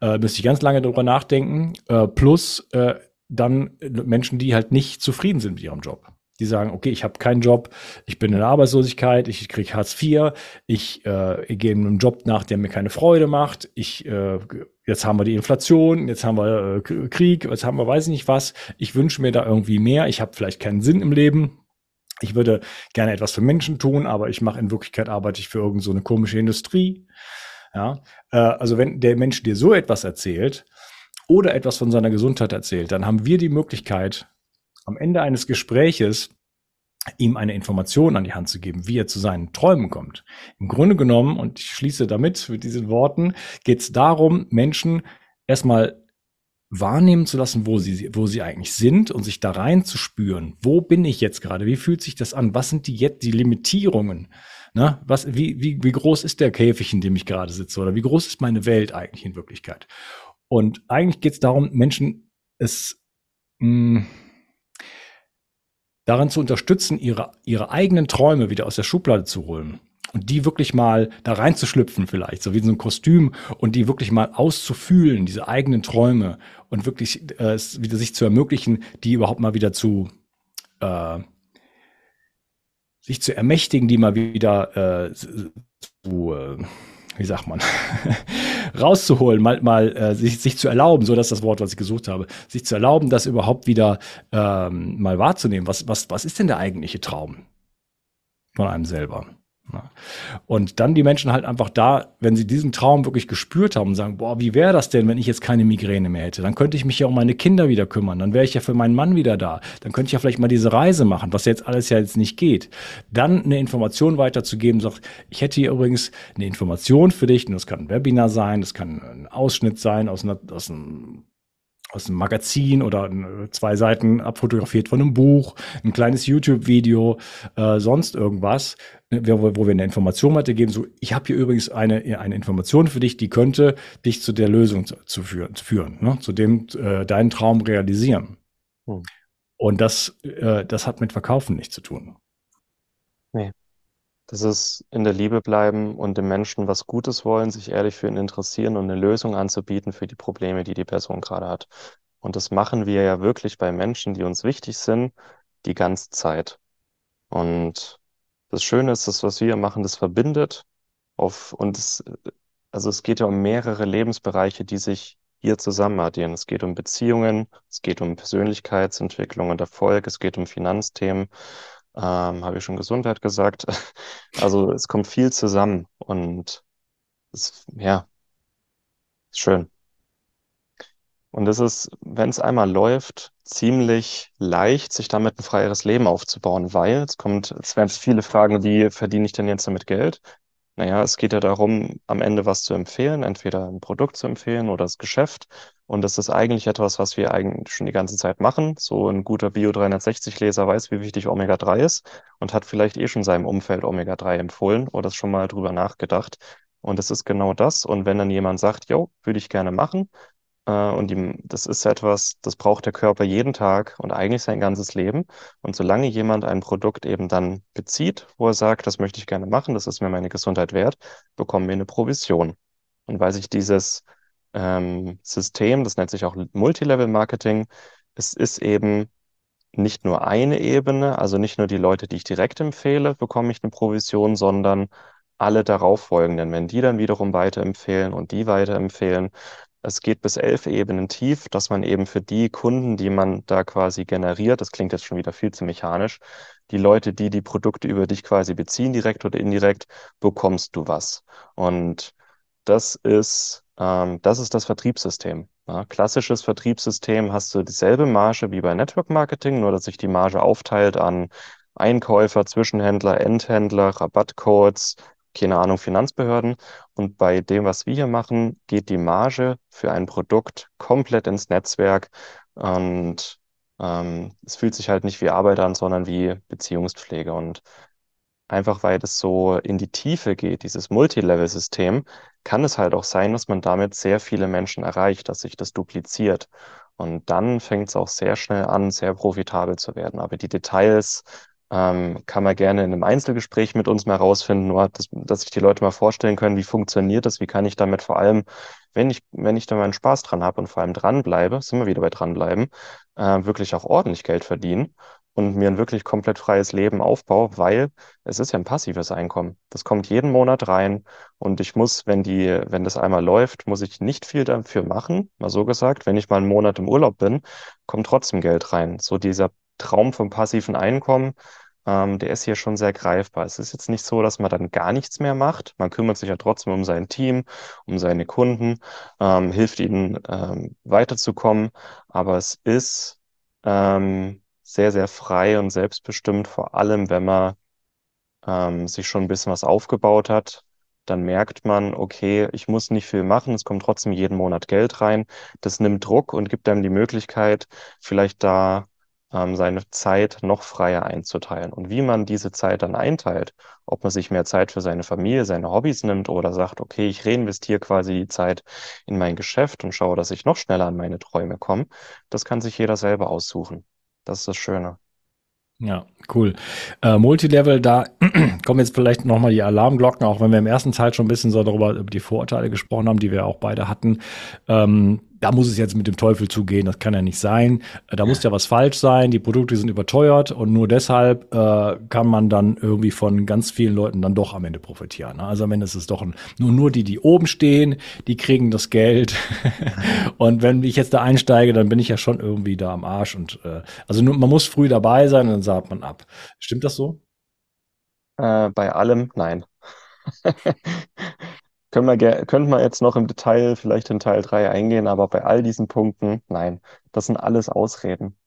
Äh, müsste ich ganz lange darüber nachdenken. Äh, plus äh, dann Menschen, die halt nicht zufrieden sind mit ihrem Job. Die sagen, okay, ich habe keinen Job, ich bin in der Arbeitslosigkeit, ich kriege Hartz IV, ich, äh, ich gehe einem Job nach, der mir keine Freude macht, ich, äh, jetzt haben wir die Inflation, jetzt haben wir äh, Krieg, jetzt haben wir weiß ich nicht was, ich wünsche mir da irgendwie mehr, ich habe vielleicht keinen Sinn im Leben, ich würde gerne etwas für Menschen tun, aber ich mache in Wirklichkeit arbeite ich für irgendeine so eine komische Industrie. Ja, äh, also wenn der Mensch dir so etwas erzählt, oder etwas von seiner Gesundheit erzählt, dann haben wir die Möglichkeit, am Ende eines Gespräches ihm eine Information an die Hand zu geben, wie er zu seinen Träumen kommt. Im Grunde genommen, und ich schließe damit mit diesen Worten, geht es darum, Menschen erstmal wahrnehmen zu lassen, wo sie, wo sie eigentlich sind und sich da rein zu spüren. Wo bin ich jetzt gerade? Wie fühlt sich das an? Was sind die jetzt die Limitierungen? Ne? Was, wie, wie, wie groß ist der Käfig, in dem ich gerade sitze? Oder wie groß ist meine Welt eigentlich in Wirklichkeit? Und eigentlich geht es darum, Menschen es mh, hm, daran zu unterstützen, ihre, ihre eigenen Träume wieder aus der Schublade zu holen. Und die wirklich mal da reinzuschlüpfen vielleicht, so wie in so ein Kostüm und die wirklich mal auszufühlen, diese eigenen Träume und wirklich äh, wieder sich zu ermöglichen, die überhaupt mal wieder zu äh, sich zu ermächtigen, die mal wieder äh, zu, äh, wie sagt man, rauszuholen, mal, mal äh, sich, sich zu erlauben, so dass das Wort, was ich gesucht habe, sich zu erlauben, das überhaupt wieder ähm, mal wahrzunehmen. Was, was, was ist denn der eigentliche Traum von einem selber? Und dann die Menschen halt einfach da, wenn sie diesen Traum wirklich gespürt haben und sagen, boah, wie wäre das denn, wenn ich jetzt keine Migräne mehr hätte? Dann könnte ich mich ja um meine Kinder wieder kümmern, dann wäre ich ja für meinen Mann wieder da, dann könnte ich ja vielleicht mal diese Reise machen, was jetzt alles ja jetzt nicht geht. Dann eine Information weiterzugeben, sagt, ich hätte hier übrigens eine Information für dich, und das kann ein Webinar sein, das kann ein Ausschnitt sein aus, einer, aus einem aus einem Magazin oder zwei Seiten abfotografiert von einem Buch, ein kleines YouTube-Video, äh, sonst irgendwas, wo, wo wir eine Information weitergeben, so, ich habe hier übrigens eine, eine Information für dich, die könnte dich zu der Lösung zu, zu führen, führen ne? zu dem äh, deinen Traum realisieren. Hm. Und das, äh, das hat mit Verkaufen nichts zu tun. Nee. Das ist in der Liebe bleiben und dem Menschen was Gutes wollen, sich ehrlich für ihn interessieren und eine Lösung anzubieten für die Probleme, die die Person gerade hat. Und das machen wir ja wirklich bei Menschen, die uns wichtig sind, die ganze Zeit. Und das Schöne ist, das, was wir machen, das verbindet auf, und es, also es geht ja um mehrere Lebensbereiche, die sich hier zusammen addieren. Es geht um Beziehungen, es geht um Persönlichkeitsentwicklung und Erfolg, es geht um Finanzthemen, ähm, habe ich schon Gesundheit gesagt. Also es kommt viel zusammen und es, ja, ist schön. Und es ist, wenn es einmal läuft, ziemlich leicht, sich damit ein freieres Leben aufzubauen, weil es kommt, es werden viele Fragen, wie verdiene ich denn jetzt damit Geld? Naja, es geht ja darum, am Ende was zu empfehlen, entweder ein Produkt zu empfehlen oder das Geschäft. Und das ist eigentlich etwas, was wir eigentlich schon die ganze Zeit machen. So ein guter Bio 360-Leser weiß, wie wichtig Omega-3 ist und hat vielleicht eh schon seinem Umfeld Omega-3 empfohlen oder schon mal drüber nachgedacht. Und es ist genau das. Und wenn dann jemand sagt, jo, würde ich gerne machen, und die, das ist etwas, das braucht der Körper jeden Tag und eigentlich sein ganzes Leben. Und solange jemand ein Produkt eben dann bezieht, wo er sagt, das möchte ich gerne machen, das ist mir meine Gesundheit wert, bekommen wir eine Provision. Und weil sich dieses ähm, System, das nennt sich auch Multilevel-Marketing, es ist eben nicht nur eine Ebene, also nicht nur die Leute, die ich direkt empfehle, bekomme ich eine Provision, sondern alle darauffolgenden. Wenn die dann wiederum weiterempfehlen und die weiterempfehlen, es geht bis elf Ebenen tief, dass man eben für die Kunden, die man da quasi generiert, das klingt jetzt schon wieder viel zu mechanisch, die Leute, die die Produkte über dich quasi beziehen, direkt oder indirekt, bekommst du was. Und das ist, ähm, das ist das Vertriebssystem. Ja, klassisches Vertriebssystem hast du dieselbe Marge wie bei Network Marketing, nur dass sich die Marge aufteilt an Einkäufer, Zwischenhändler, Endhändler, Rabattcodes, keine Ahnung, Finanzbehörden. Und bei dem, was wir hier machen, geht die Marge für ein Produkt komplett ins Netzwerk. Und ähm, es fühlt sich halt nicht wie Arbeit an, sondern wie Beziehungspflege. Und einfach weil das so in die Tiefe geht, dieses Multilevel-System, kann es halt auch sein, dass man damit sehr viele Menschen erreicht, dass sich das dupliziert. Und dann fängt es auch sehr schnell an, sehr profitabel zu werden. Aber die Details ähm, kann man gerne in einem Einzelgespräch mit uns mal rausfinden, nur dass, dass sich die Leute mal vorstellen können, wie funktioniert das, wie kann ich damit vor allem, wenn ich, wenn ich da meinen Spaß dran habe und vor allem dranbleibe, sind wir wieder bei dranbleiben, äh, wirklich auch ordentlich Geld verdienen und mir ein wirklich komplett freies Leben aufbaue, weil es ist ja ein passives Einkommen. Das kommt jeden Monat rein und ich muss, wenn die, wenn das einmal läuft, muss ich nicht viel dafür machen, mal so gesagt. Wenn ich mal einen Monat im Urlaub bin, kommt trotzdem Geld rein. So dieser Traum vom passiven Einkommen, ähm, der ist hier schon sehr greifbar. Es ist jetzt nicht so, dass man dann gar nichts mehr macht. Man kümmert sich ja trotzdem um sein Team, um seine Kunden, ähm, hilft ihnen ähm, weiterzukommen. Aber es ist ähm, sehr, sehr frei und selbstbestimmt, vor allem wenn man ähm, sich schon ein bisschen was aufgebaut hat. Dann merkt man, okay, ich muss nicht viel machen, es kommt trotzdem jeden Monat Geld rein. Das nimmt Druck und gibt einem die Möglichkeit, vielleicht da seine Zeit noch freier einzuteilen. Und wie man diese Zeit dann einteilt, ob man sich mehr Zeit für seine Familie, seine Hobbys nimmt oder sagt, okay, ich reinvestiere quasi die Zeit in mein Geschäft und schaue, dass ich noch schneller an meine Träume komme, das kann sich jeder selber aussuchen. Das ist das Schöne. Ja, cool. Äh, Multilevel, da kommen jetzt vielleicht nochmal die Alarmglocken, auch wenn wir im ersten Teil schon ein bisschen so darüber über die Vorurteile gesprochen haben, die wir auch beide hatten. Ähm, da muss es jetzt mit dem Teufel zugehen, das kann ja nicht sein. Äh, da muss ja was falsch sein, die Produkte sind überteuert und nur deshalb äh, kann man dann irgendwie von ganz vielen Leuten dann doch am Ende profitieren. Ne? Also am Ende ist es doch ein, nur, nur die, die oben stehen, die kriegen das Geld. und wenn ich jetzt da einsteige, dann bin ich ja schon irgendwie da am Arsch. Und äh, also nur, man muss früh dabei sein und dann sagt man ab. Stimmt das so? Äh, bei allem nein. Können wir, könnten wir jetzt noch im Detail vielleicht in Teil 3 eingehen, aber bei all diesen Punkten, nein, das sind alles Ausreden.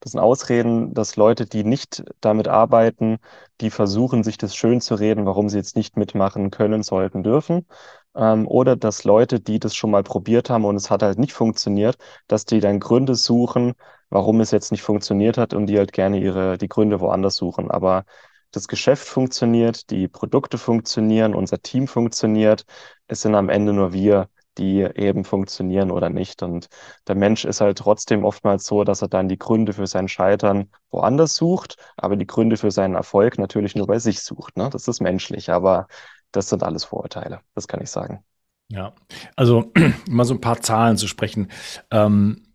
Das sind Ausreden, dass Leute, die nicht damit arbeiten, die versuchen, sich das schön zu reden, warum sie jetzt nicht mitmachen können, sollten, dürfen. Ähm, oder dass Leute, die das schon mal probiert haben und es hat halt nicht funktioniert, dass die dann Gründe suchen, warum es jetzt nicht funktioniert hat und die halt gerne ihre, die Gründe woanders suchen. Aber das Geschäft funktioniert, die Produkte funktionieren, unser Team funktioniert. Es sind am Ende nur wir, die eben funktionieren oder nicht. Und der Mensch ist halt trotzdem oftmals so, dass er dann die Gründe für sein Scheitern woanders sucht, aber die Gründe für seinen Erfolg natürlich nur bei sich sucht. Ne? Das ist menschlich, aber das sind alles Vorurteile. Das kann ich sagen. Ja, also mal so ein paar Zahlen zu sprechen. Ähm, äh,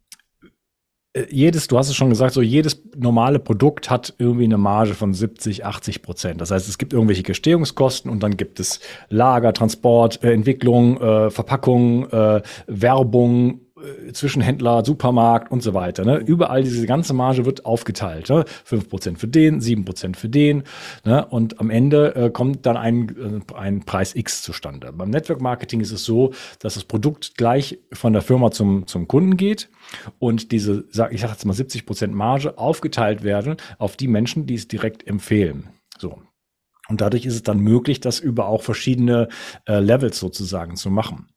jedes, du hast es schon gesagt, so jedes normale Produkt hat irgendwie eine Marge von 70, 80 Prozent. Das heißt, es gibt irgendwelche Gestehungskosten und dann gibt es Lager, Transport, äh, Entwicklung, äh, Verpackung, äh, Werbung, äh, Zwischenhändler, Supermarkt und so weiter. Ne? Überall diese ganze Marge wird aufgeteilt. Ne? 5% für den, 7% für den. Ne? Und am Ende äh, kommt dann ein, äh, ein Preis X zustande. Beim Network Marketing ist es so, dass das Produkt gleich von der Firma zum, zum Kunden geht und diese, ich sage jetzt mal 70% Marge aufgeteilt werden auf die Menschen, die es direkt empfehlen. So, und dadurch ist es dann möglich, das über auch verschiedene äh, Levels sozusagen zu machen.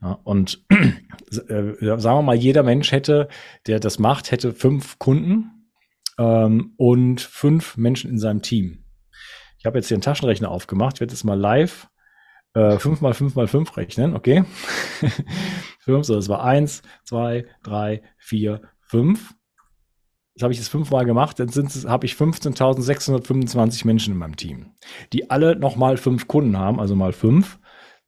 Ja, und äh, sagen wir mal, jeder Mensch hätte, der das macht, hätte fünf Kunden ähm, und fünf Menschen in seinem Team. Ich habe jetzt hier einen Taschenrechner aufgemacht. Werde jetzt mal live äh, 5 mal 5 mal 5 rechnen, okay? 5, so das war 1, 2, 3, 4, 5. Jetzt habe ich das fünfmal gemacht, dann habe ich 15.625 Menschen in meinem Team, die alle nochmal fünf Kunden haben, also mal fünf.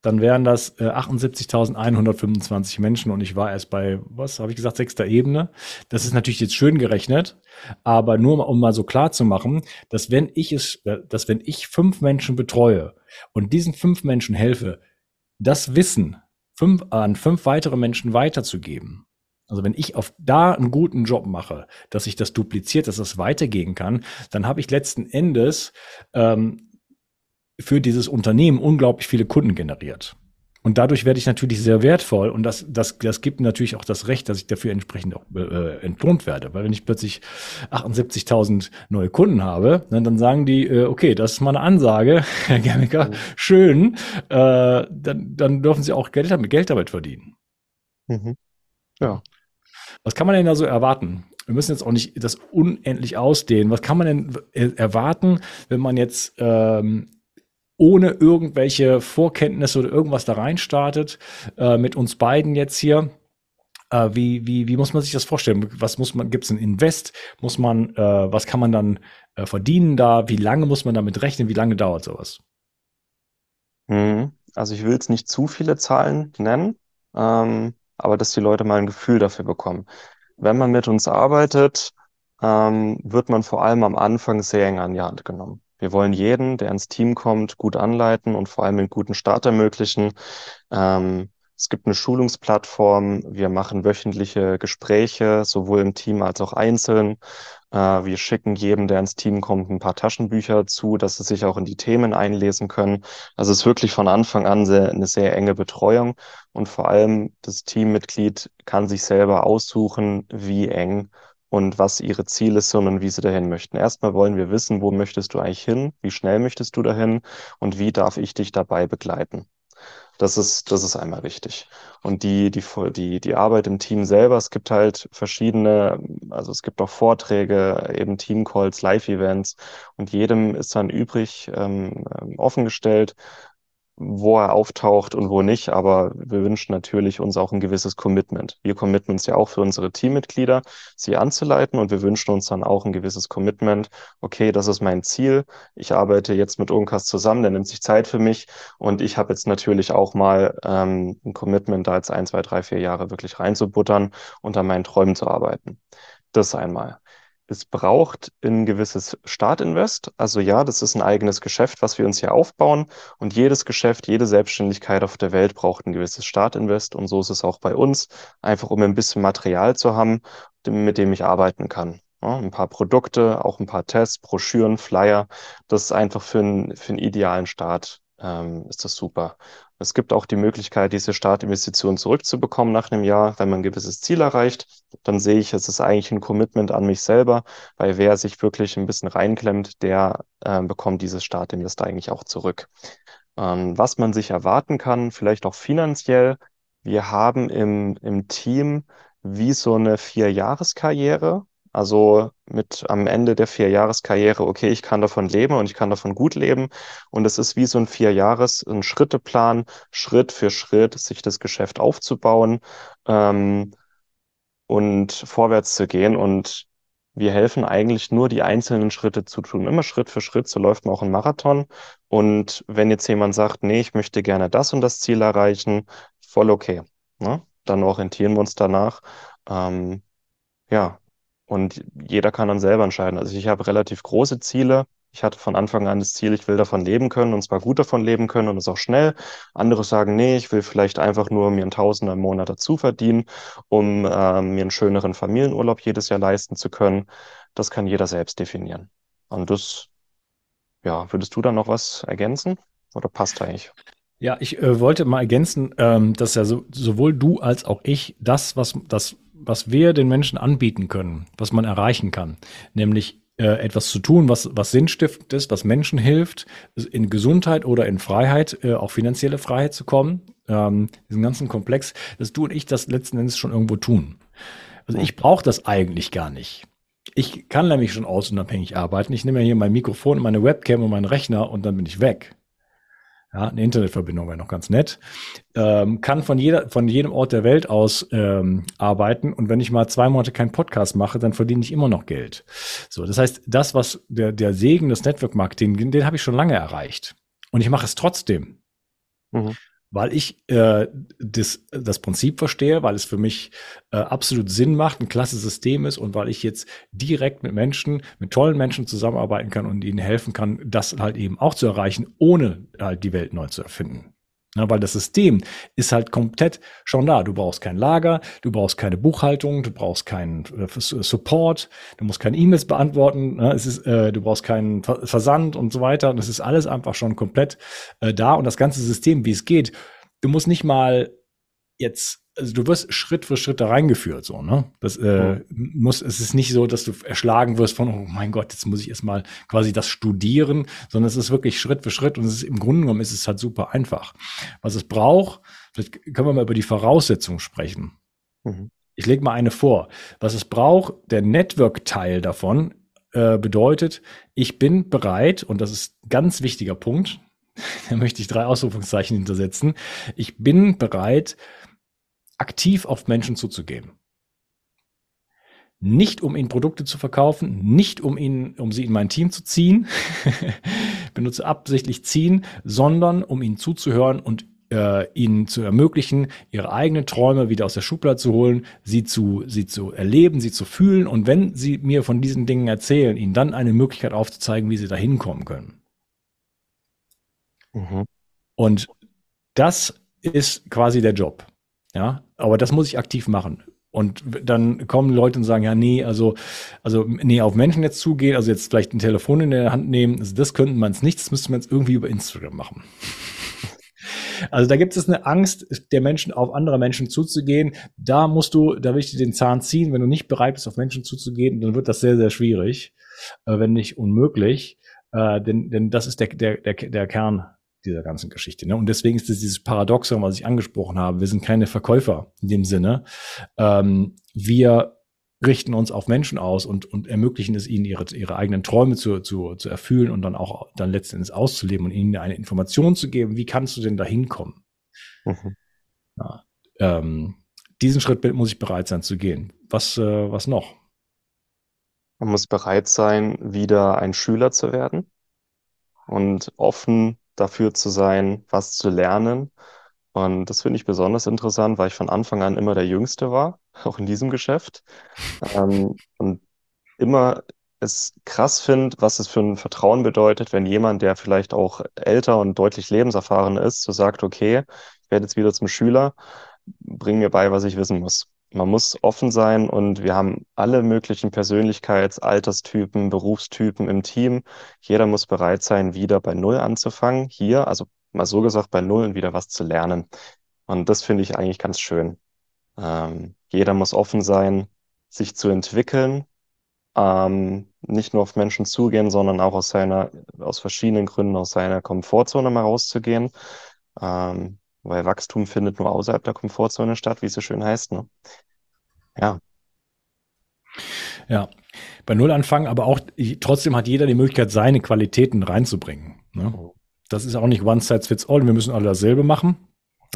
Dann wären das äh, 78.125 Menschen und ich war erst bei, was habe ich gesagt, sechster Ebene. Das ist natürlich jetzt schön gerechnet, aber nur um mal so klar zu machen, dass wenn ich es, dass wenn ich fünf Menschen betreue und diesen fünf Menschen helfe, das Wissen fünf, an fünf weitere Menschen weiterzugeben. Also wenn ich auf da einen guten Job mache, dass ich das dupliziert, dass das weitergehen kann, dann habe ich letzten Endes ähm, für dieses Unternehmen unglaublich viele Kunden generiert. Und dadurch werde ich natürlich sehr wertvoll und das, das, das gibt natürlich auch das Recht, dass ich dafür entsprechend auch äh, entlohnt werde. Weil wenn ich plötzlich 78.000 neue Kunden habe, dann, dann sagen die, äh, okay, das ist mal eine Ansage, Herr Germiker, mhm. schön, äh, dann, dann dürfen Sie auch Geld damit, Geld damit verdienen. Mhm. Ja. Was kann man denn da so erwarten? Wir müssen jetzt auch nicht das unendlich ausdehnen. Was kann man denn erwarten, wenn man jetzt ähm, ohne irgendwelche Vorkenntnisse oder irgendwas da rein startet, äh, mit uns beiden jetzt hier. Äh, wie, wie, wie muss man sich das vorstellen? Was muss man, gibt es ein Invest? Muss man, äh, was kann man dann äh, verdienen da? Wie lange muss man damit rechnen? Wie lange dauert sowas? Mhm. Also ich will jetzt nicht zu viele Zahlen nennen, ähm, aber dass die Leute mal ein Gefühl dafür bekommen. Wenn man mit uns arbeitet, ähm, wird man vor allem am Anfang sehr eng an die Hand genommen. Wir wollen jeden, der ins Team kommt, gut anleiten und vor allem einen guten Start ermöglichen. Ähm, es gibt eine Schulungsplattform. Wir machen wöchentliche Gespräche, sowohl im Team als auch einzeln. Äh, wir schicken jedem, der ins Team kommt, ein paar Taschenbücher zu, dass sie sich auch in die Themen einlesen können. Also es ist wirklich von Anfang an sehr, eine sehr enge Betreuung. Und vor allem das Teammitglied kann sich selber aussuchen, wie eng und was ihre Ziele sind und wie sie dahin möchten. Erstmal wollen wir wissen, wo möchtest du eigentlich hin, wie schnell möchtest du dahin und wie darf ich dich dabei begleiten. Das ist, das ist einmal wichtig. Und die, die, die, die Arbeit im Team selber, es gibt halt verschiedene, also es gibt auch Vorträge, eben Teamcalls, Live-Events und jedem ist dann übrig ähm, offengestellt, wo er auftaucht und wo nicht, aber wir wünschen natürlich uns auch ein gewisses Commitment. Wir committen uns ja auch für unsere Teammitglieder, sie anzuleiten und wir wünschen uns dann auch ein gewisses Commitment. Okay, das ist mein Ziel. Ich arbeite jetzt mit Unkas zusammen, der nimmt sich Zeit für mich und ich habe jetzt natürlich auch mal ähm, ein Commitment, da jetzt ein, zwei, drei, vier Jahre wirklich reinzubuttern und an meinen Träumen zu arbeiten. Das einmal. Es braucht ein gewisses Startinvest. Also ja, das ist ein eigenes Geschäft, was wir uns hier aufbauen. Und jedes Geschäft, jede Selbstständigkeit auf der Welt braucht ein gewisses Startinvest. Und so ist es auch bei uns. Einfach um ein bisschen Material zu haben, mit dem ich arbeiten kann. Ja, ein paar Produkte, auch ein paar Tests, Broschüren, Flyer. Das ist einfach für, einen, für einen idealen Start ähm, ist das super. Es gibt auch die Möglichkeit, diese Startinvestition zurückzubekommen nach einem Jahr, wenn man ein gewisses Ziel erreicht. Dann sehe ich, es ist eigentlich ein Commitment an mich selber, weil wer sich wirklich ein bisschen reinklemmt, der äh, bekommt dieses Startinvest eigentlich auch zurück. Ähm, was man sich erwarten kann, vielleicht auch finanziell. Wir haben im, im Team wie so eine Vier-Jahres-Karriere. Also mit am Ende der vier Jahreskarriere, okay, ich kann davon leben und ich kann davon gut leben. Und es ist wie so ein vier Jahres, ein Schritteplan, Schritt für Schritt, sich das Geschäft aufzubauen ähm, und vorwärts zu gehen. Und wir helfen eigentlich nur, die einzelnen Schritte zu tun. Immer Schritt für Schritt, so läuft man auch ein Marathon. Und wenn jetzt jemand sagt, nee, ich möchte gerne das und das Ziel erreichen, voll okay. Ne? Dann orientieren wir uns danach. Ähm, ja, und jeder kann dann selber entscheiden. Also ich habe relativ große Ziele. Ich hatte von Anfang an das Ziel, ich will davon leben können und zwar gut davon leben können und es auch schnell. Andere sagen, nee, ich will vielleicht einfach nur mir einen Tausender im Monat dazu verdienen, um äh, mir einen schöneren Familienurlaub jedes Jahr leisten zu können. Das kann jeder selbst definieren. Und das, ja, würdest du da noch was ergänzen oder passt eigentlich? Ja, ich äh, wollte mal ergänzen, ähm, dass ja so, sowohl du als auch ich das, was das was wir den Menschen anbieten können, was man erreichen kann, nämlich äh, etwas zu tun, was, was sinnstiftend ist, was Menschen hilft, in Gesundheit oder in Freiheit, äh, auch finanzielle Freiheit zu kommen, ähm, diesen ganzen Komplex, dass du und ich das letzten Endes schon irgendwo tun. Also ich brauche das eigentlich gar nicht. Ich kann nämlich schon ausunabhängig arbeiten. Ich nehme ja hier mein Mikrofon, meine Webcam und meinen Rechner und dann bin ich weg. Ja, eine Internetverbindung wäre noch ganz nett. Ähm, kann von jeder, von jedem Ort der Welt aus ähm, arbeiten. Und wenn ich mal zwei Monate keinen Podcast mache, dann verdiene ich immer noch Geld. So, das heißt, das, was der, der Segen des Network Marketing, den, habe ich schon lange erreicht. Und ich mache es trotzdem. Mhm weil ich äh, das, das Prinzip verstehe, weil es für mich äh, absolut Sinn macht, ein klasse System ist und weil ich jetzt direkt mit Menschen, mit tollen Menschen zusammenarbeiten kann und ihnen helfen kann, das halt eben auch zu erreichen, ohne halt die Welt neu zu erfinden. Ja, weil das System ist halt komplett schon da. Du brauchst kein Lager, du brauchst keine Buchhaltung, du brauchst keinen äh, Support, du musst keine E-Mails beantworten, ne? es ist, äh, du brauchst keinen Versand und so weiter. Das ist alles einfach schon komplett äh, da und das ganze System, wie es geht. Du musst nicht mal jetzt also du wirst Schritt für Schritt da reingeführt, so, ne? Das äh, mhm. muss, es ist nicht so, dass du erschlagen wirst von, oh mein Gott, jetzt muss ich erstmal quasi das studieren, sondern es ist wirklich Schritt für Schritt und es ist im Grunde genommen ist es halt super einfach. Was es braucht, vielleicht können wir mal über die Voraussetzungen sprechen. Mhm. Ich lege mal eine vor. Was es braucht, der Network-Teil davon äh, bedeutet, ich bin bereit, und das ist ein ganz wichtiger Punkt, da möchte ich drei Ausrufungszeichen hintersetzen, ich bin bereit, aktiv auf Menschen zuzugehen. Nicht um ihnen Produkte zu verkaufen, nicht um ihnen, um sie in mein Team zu ziehen, benutze absichtlich ziehen, sondern um ihnen zuzuhören und äh, ihnen zu ermöglichen, ihre eigenen Träume wieder aus der Schublade zu holen, sie zu, sie zu erleben, sie zu fühlen und wenn sie mir von diesen Dingen erzählen, ihnen dann eine Möglichkeit aufzuzeigen, wie sie da hinkommen können. Mhm. Und das ist quasi der Job. Ja, aber das muss ich aktiv machen. Und dann kommen Leute und sagen, ja, nee, also, also, nee, auf Menschen jetzt zugehen, also jetzt vielleicht ein Telefon in der Hand nehmen, also das könnten man es nicht, das müsste man jetzt irgendwie über Instagram machen. Also da gibt es eine Angst der Menschen, auf andere Menschen zuzugehen. Da musst du, da will ich dir den Zahn ziehen. Wenn du nicht bereit bist, auf Menschen zuzugehen, dann wird das sehr, sehr schwierig, äh, wenn nicht unmöglich. Äh, denn, denn das ist der, der, der, der Kern dieser ganzen Geschichte. Ne? Und deswegen ist es dieses Paradoxon, was ich angesprochen habe. Wir sind keine Verkäufer in dem Sinne. Ähm, wir richten uns auf Menschen aus und, und ermöglichen es ihnen, ihre, ihre eigenen Träume zu, zu, zu erfüllen und dann auch dann letztendlich auszuleben und ihnen eine Information zu geben, wie kannst du denn da hinkommen? Mhm. Ja, ähm, diesen Schritt muss ich bereit sein zu gehen. Was, äh, was noch? Man muss bereit sein, wieder ein Schüler zu werden und offen dafür zu sein, was zu lernen. Und das finde ich besonders interessant, weil ich von Anfang an immer der Jüngste war, auch in diesem Geschäft. Ähm, und immer es krass finde, was es für ein Vertrauen bedeutet, wenn jemand, der vielleicht auch älter und deutlich lebenserfahren ist, so sagt, okay, ich werde jetzt wieder zum Schüler, bring mir bei, was ich wissen muss. Man muss offen sein und wir haben alle möglichen Persönlichkeits-, Alterstypen, Berufstypen im Team. Jeder muss bereit sein, wieder bei Null anzufangen. Hier, also mal so gesagt, bei Null und wieder was zu lernen. Und das finde ich eigentlich ganz schön. Ähm, jeder muss offen sein, sich zu entwickeln, ähm, nicht nur auf Menschen zugehen, sondern auch aus seiner, aus verschiedenen Gründen aus seiner Komfortzone mal rauszugehen. Ähm, weil Wachstum findet nur außerhalb der Komfortzone statt, wie es so schön heißt. Ne? Ja. Ja, bei Null anfangen, aber auch trotzdem hat jeder die Möglichkeit, seine Qualitäten reinzubringen. Ne? Oh. Das ist auch nicht one size fits all. Wir müssen alle dasselbe machen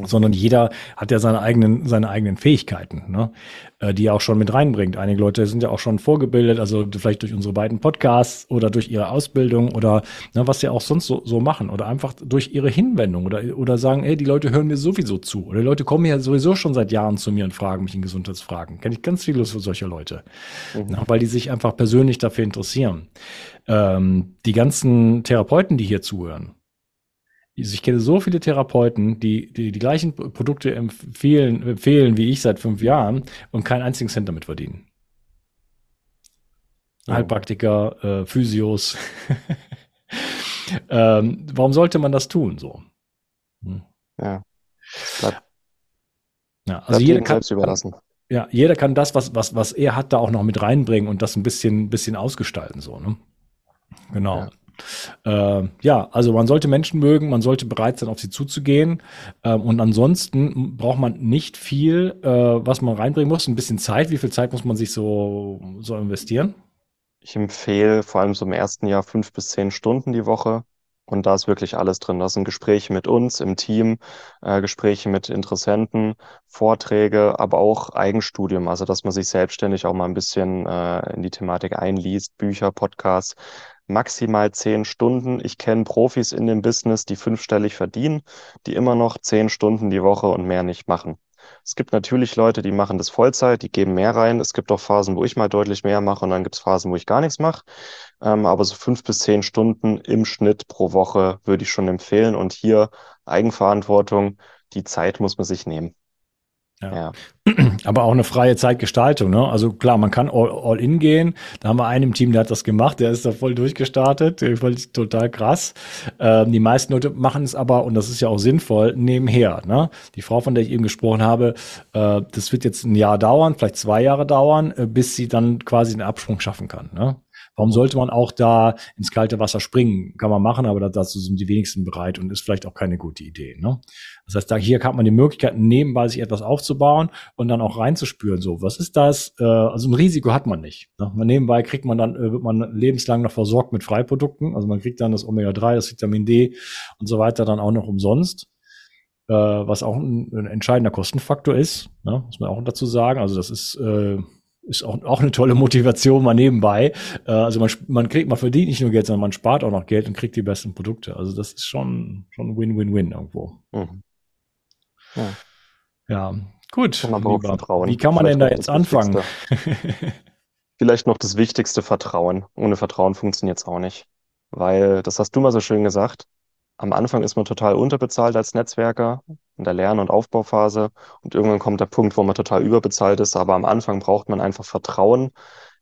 sondern jeder hat ja seine eigenen, seine eigenen Fähigkeiten, ne? äh, die er auch schon mit reinbringt. Einige Leute sind ja auch schon vorgebildet, also vielleicht durch unsere beiden Podcasts oder durch ihre Ausbildung oder ne, was sie auch sonst so, so machen oder einfach durch ihre Hinwendung oder, oder sagen, ey, die Leute hören mir sowieso zu oder die Leute kommen ja sowieso schon seit Jahren zu mir und fragen mich in Gesundheitsfragen. Kenne ich ganz viele solcher Leute, mhm. ne, weil die sich einfach persönlich dafür interessieren. Ähm, die ganzen Therapeuten, die hier zuhören, ich kenne so viele Therapeuten, die, die die gleichen Produkte empfehlen, empfehlen wie ich seit fünf Jahren und keinen einzigen Cent damit verdienen. Oh. Heilpraktiker, äh, Physios. ähm, warum sollte man das tun so? Hm. Ja. Bleibt, ja, also jeder kann, überlassen. Ja, jeder kann das, was, was, was er hat, da auch noch mit reinbringen und das ein bisschen, bisschen ausgestalten, so, ne? Genau. Ja. Äh, ja, also man sollte Menschen mögen, man sollte bereit sein, auf sie zuzugehen. Ähm, und ansonsten braucht man nicht viel, äh, was man reinbringen muss. Ein bisschen Zeit. Wie viel Zeit muss man sich so, so investieren? Ich empfehle vor allem so im ersten Jahr fünf bis zehn Stunden die Woche. Und da ist wirklich alles drin. Da sind Gespräche mit uns im Team, äh, Gespräche mit Interessenten, Vorträge, aber auch Eigenstudium. Also, dass man sich selbstständig auch mal ein bisschen äh, in die Thematik einliest, Bücher, Podcasts maximal zehn Stunden. Ich kenne Profis in dem Business, die fünfstellig verdienen, die immer noch zehn Stunden die Woche und mehr nicht machen. Es gibt natürlich Leute, die machen das Vollzeit, die geben mehr rein. Es gibt auch Phasen, wo ich mal deutlich mehr mache und dann gibt es Phasen, wo ich gar nichts mache. Ähm, aber so fünf bis zehn Stunden im Schnitt pro Woche würde ich schon empfehlen. Und hier Eigenverantwortung, die Zeit muss man sich nehmen. Ja. ja. Aber auch eine freie Zeitgestaltung, ne? Also klar, man kann all, all, in gehen. Da haben wir einen im Team, der hat das gemacht, der ist da voll durchgestartet. Voll, total krass. Ähm, die meisten Leute machen es aber, und das ist ja auch sinnvoll, nebenher. Ne? Die Frau, von der ich eben gesprochen habe, äh, das wird jetzt ein Jahr dauern, vielleicht zwei Jahre dauern, äh, bis sie dann quasi den Absprung schaffen kann. Ne? Warum sollte man auch da ins kalte Wasser springen? Kann man machen, aber dazu sind die wenigsten bereit und ist vielleicht auch keine gute Idee. Ne? Das heißt, da hier hat man die Möglichkeit, nebenbei sich etwas aufzubauen und dann auch reinzuspüren. So, was ist das? Äh, also ein Risiko hat man nicht. Ne? Nebenbei kriegt man dann, äh, wird man lebenslang noch versorgt mit Freiprodukten. Also man kriegt dann das Omega-3, das Vitamin D und so weiter dann auch noch umsonst. Äh, was auch ein, ein entscheidender Kostenfaktor ist, ne? muss man auch dazu sagen. Also das ist äh, ist auch, auch eine tolle Motivation mal nebenbei. Äh, also man, man kriegt, man verdient nicht nur Geld, sondern man spart auch noch Geld und kriegt die besten Produkte. Also das ist schon, schon Win-Win-Win irgendwo. Mhm. Ja. ja. gut. Kann. Wie kann man Vielleicht denn da jetzt anfangen? Vielleicht noch das wichtigste Vertrauen. Ohne Vertrauen funktioniert es auch nicht. Weil, das hast du mal so schön gesagt, am Anfang ist man total unterbezahlt als Netzwerker in der Lern- und Aufbauphase und irgendwann kommt der Punkt, wo man total überbezahlt ist. Aber am Anfang braucht man einfach Vertrauen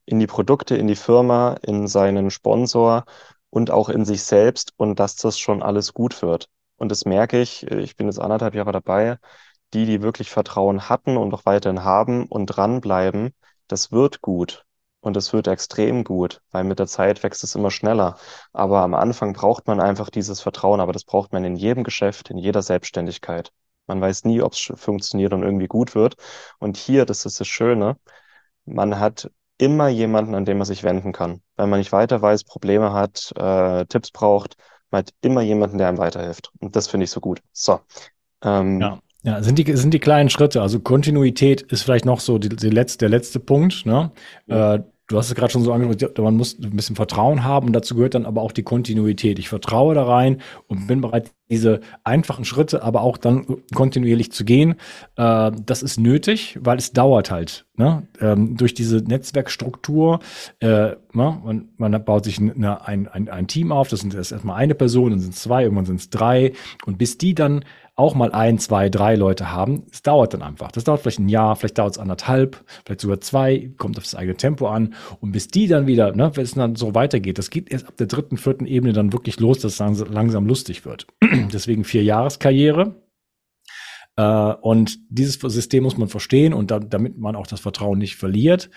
in die Produkte, in die Firma, in seinen Sponsor und auch in sich selbst und dass das schon alles gut wird. Und das merke ich, ich bin jetzt anderthalb Jahre dabei, die, die wirklich Vertrauen hatten und auch weiterhin haben und dranbleiben, das wird gut. Und es wird extrem gut, weil mit der Zeit wächst es immer schneller. Aber am Anfang braucht man einfach dieses Vertrauen, aber das braucht man in jedem Geschäft, in jeder Selbstständigkeit. Man weiß nie, ob es funktioniert und irgendwie gut wird. Und hier, das ist das Schöne, man hat immer jemanden, an den man sich wenden kann. Wenn man nicht weiter weiß, Probleme hat, äh, Tipps braucht, man hat immer jemanden, der einem weiterhilft. Und das finde ich so gut. So. Ähm, ja. Ja, sind die, sind die kleinen Schritte. Also Kontinuität ist vielleicht noch so die, die letzte, der letzte Punkt. Ne? Äh, du hast es gerade schon so angedeutet, man muss ein bisschen Vertrauen haben und dazu gehört dann aber auch die Kontinuität. Ich vertraue da rein und bin bereit, diese einfachen Schritte aber auch dann kontinuierlich zu gehen. Äh, das ist nötig, weil es dauert halt. Ne? Ähm, durch diese Netzwerkstruktur, äh, ne? man, man baut sich eine, ein, ein, ein Team auf, das sind erstmal eine Person, dann sind es zwei, irgendwann sind es drei und bis die dann auch mal ein, zwei, drei Leute haben. Es dauert dann einfach. Das dauert vielleicht ein Jahr, vielleicht dauert es anderthalb, vielleicht sogar zwei, kommt auf das eigene Tempo an. Und bis die dann wieder, ne, wenn es dann so weitergeht, das geht erst ab der dritten, vierten Ebene dann wirklich los, dass es langsam lustig wird. Deswegen vier Jahreskarriere. Uh, und dieses System muss man verstehen und da, damit man auch das Vertrauen nicht verliert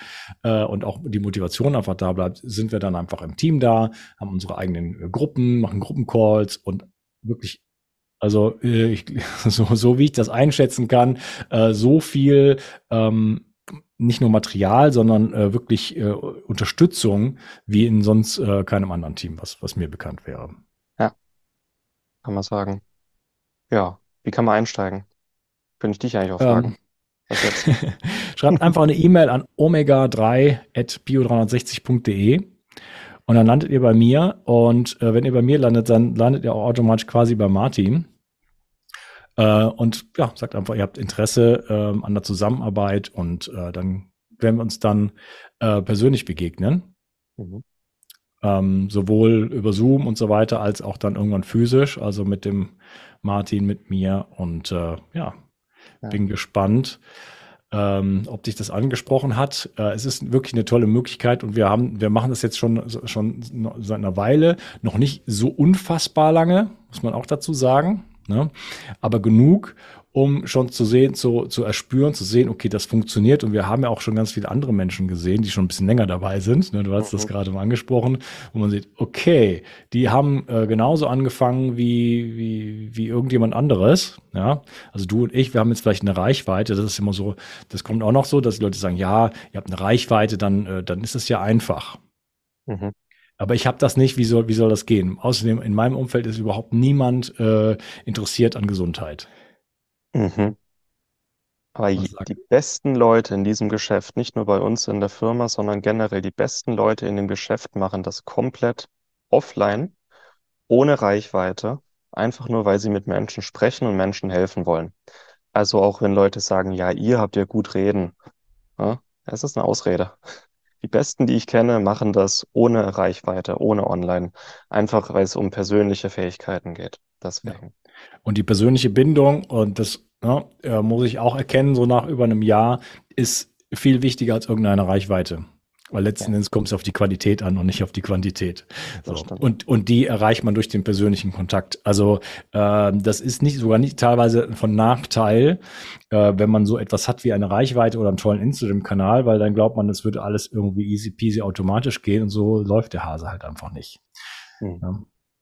uh, und auch die Motivation einfach da bleibt, sind wir dann einfach im Team da, haben unsere eigenen Gruppen, machen Gruppencalls und wirklich also äh, ich, so, so wie ich das einschätzen kann, äh, so viel ähm, nicht nur Material, sondern äh, wirklich äh, Unterstützung wie in sonst äh, keinem anderen Team, was, was mir bekannt wäre. Ja, kann man sagen. Ja, wie kann man einsteigen? Könnte ich dich eigentlich auch fragen. Ähm? Schreibt einfach eine E-Mail an omega3.bio360.de und dann landet ihr bei mir. Und äh, wenn ihr bei mir landet, dann landet ihr auch automatisch quasi bei Martin. Äh, und ja, sagt einfach, ihr habt Interesse äh, an der Zusammenarbeit und äh, dann werden wir uns dann äh, persönlich begegnen. Mhm. Ähm, sowohl über Zoom und so weiter, als auch dann irgendwann physisch, also mit dem Martin, mit mir. Und äh, ja, ja. bin gespannt ähm, ob dich das angesprochen hat. Äh, es ist wirklich eine tolle Möglichkeit und wir haben, wir machen das jetzt schon, schon seit einer Weile, noch nicht so unfassbar lange, muss man auch dazu sagen. Ne? Aber genug, um schon zu sehen, zu, zu erspüren, zu sehen, okay, das funktioniert. Und wir haben ja auch schon ganz viele andere Menschen gesehen, die schon ein bisschen länger dabei sind. Ne? Du hast mhm. das gerade mal angesprochen, wo man sieht, okay, die haben äh, genauso angefangen wie, wie, wie irgendjemand anderes. Ja, also du und ich, wir haben jetzt vielleicht eine Reichweite. Das ist immer so, das kommt auch noch so, dass die Leute sagen, ja, ihr habt eine Reichweite, dann, äh, dann ist es ja einfach. Mhm. Aber ich habe das nicht, wie soll, wie soll das gehen? Außerdem, in meinem Umfeld ist überhaupt niemand äh, interessiert an Gesundheit. Mhm. Aber die besten Leute in diesem Geschäft, nicht nur bei uns in der Firma, sondern generell die besten Leute in dem Geschäft machen das komplett offline, ohne Reichweite, einfach nur, weil sie mit Menschen sprechen und Menschen helfen wollen. Also auch wenn Leute sagen, ja, ihr habt ja gut reden. Ja, es ist eine Ausrede. Die besten, die ich kenne, machen das ohne Reichweite, ohne online. Einfach, weil es um persönliche Fähigkeiten geht. Deswegen. Und die persönliche Bindung, und das ja, ne, muss ich auch erkennen, so nach über einem Jahr, ist viel wichtiger als irgendeine Reichweite. Weil letzten ja. Endes kommt es auf die Qualität an und nicht auf die Quantität. So. Und, und die erreicht man durch den persönlichen Kontakt. Also äh, das ist nicht sogar nicht teilweise von Nachteil, äh, wenn man so etwas hat wie eine Reichweite oder einen tollen Instagram-Kanal, weil dann glaubt man, es würde alles irgendwie easy peasy automatisch gehen und so läuft der Hase halt einfach nicht. Mhm. Ja.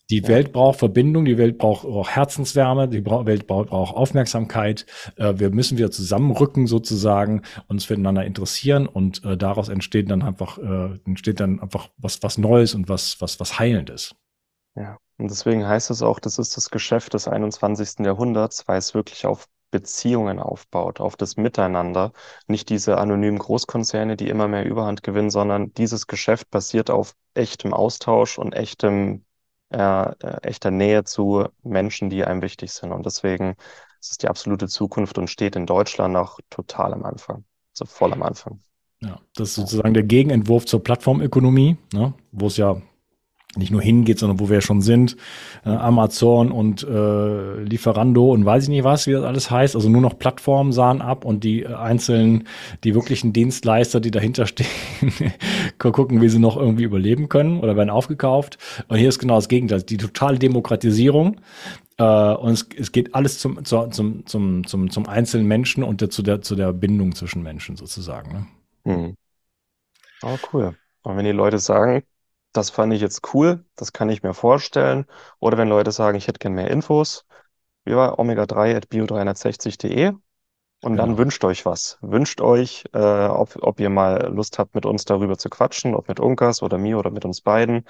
Die ja. Welt braucht Verbindung, die Welt braucht auch Herzenswärme, die Welt braucht, braucht Aufmerksamkeit. Äh, wir müssen wieder zusammenrücken sozusagen, uns füreinander interessieren und äh, daraus entsteht dann einfach äh, entsteht dann einfach was was Neues und was was was heilendes. Ja, und deswegen heißt es auch, das ist das Geschäft des 21. Jahrhunderts, weil es wirklich auf Beziehungen aufbaut, auf das Miteinander, nicht diese anonymen Großkonzerne, die immer mehr Überhand gewinnen, sondern dieses Geschäft basiert auf echtem Austausch und echtem äh, echter Nähe zu Menschen, die einem wichtig sind. Und deswegen ist es die absolute Zukunft und steht in Deutschland auch total am Anfang, so voll am Anfang. Ja, das ist sozusagen der Gegenentwurf zur Plattformökonomie, ne, wo es ja nicht nur hingeht, sondern wo wir schon sind, äh, Amazon und äh, Lieferando und weiß ich nicht was, wie das alles heißt. Also nur noch Plattformen sahen ab und die äh, einzelnen, die wirklichen Dienstleister, die dahinter stehen, gucken, wie sie noch irgendwie überleben können oder werden aufgekauft. Und hier ist genau das Gegenteil, die totale Demokratisierung. Äh, und es, es geht alles zum, zum, zum, zum, zum, zum einzelnen Menschen und der, zu, der, zu der Bindung zwischen Menschen sozusagen. Ne? Mhm. Oh, cool. Und wenn die Leute sagen, das fand ich jetzt cool, das kann ich mir vorstellen. Oder wenn Leute sagen, ich hätte gern mehr Infos, über omega3.bio360.de und dann genau. wünscht euch was. Wünscht euch, äh, ob, ob ihr mal Lust habt, mit uns darüber zu quatschen, ob mit Unkas oder mir oder mit uns beiden.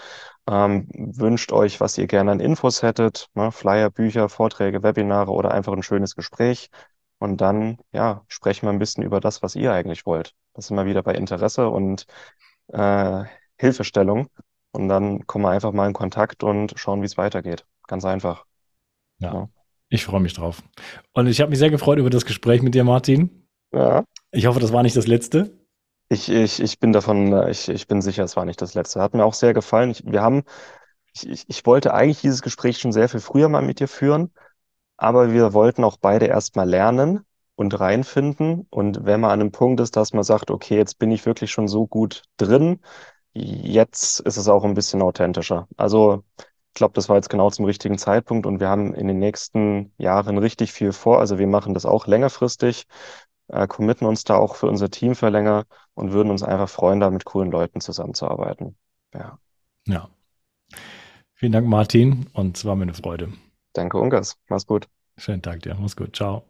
Ähm, wünscht euch, was ihr gerne an Infos hättet, ne? Flyer, Bücher, Vorträge, Webinare oder einfach ein schönes Gespräch. Und dann, ja, sprechen wir ein bisschen über das, was ihr eigentlich wollt. Das ist immer wieder bei Interesse und äh, Hilfestellung. Und dann kommen wir einfach mal in Kontakt und schauen, wie es weitergeht. Ganz einfach. Ja, ja. ich freue mich drauf. Und ich habe mich sehr gefreut über das Gespräch mit dir, Martin. Ja. Ich hoffe, das war nicht das letzte. Ich, ich, ich bin davon, ich, ich bin sicher, es war nicht das letzte. Hat mir auch sehr gefallen. Ich, wir haben, ich, ich, ich wollte eigentlich dieses Gespräch schon sehr viel früher mal mit dir führen, aber wir wollten auch beide erstmal lernen und reinfinden. Und wenn man an einem Punkt ist, dass man sagt, okay, jetzt bin ich wirklich schon so gut drin, jetzt ist es auch ein bisschen authentischer. Also ich glaube, das war jetzt genau zum richtigen Zeitpunkt und wir haben in den nächsten Jahren richtig viel vor. Also wir machen das auch längerfristig, äh, committen uns da auch für unser Team für länger und würden uns einfach freuen, da mit coolen Leuten zusammenzuarbeiten. Ja. Ja. Vielen Dank, Martin, und es war mir eine Freude. Danke, Ungas. Mach's gut. Schönen Tag dir. Mach's gut. Ciao.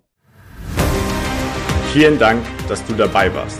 Vielen Dank, dass du dabei warst.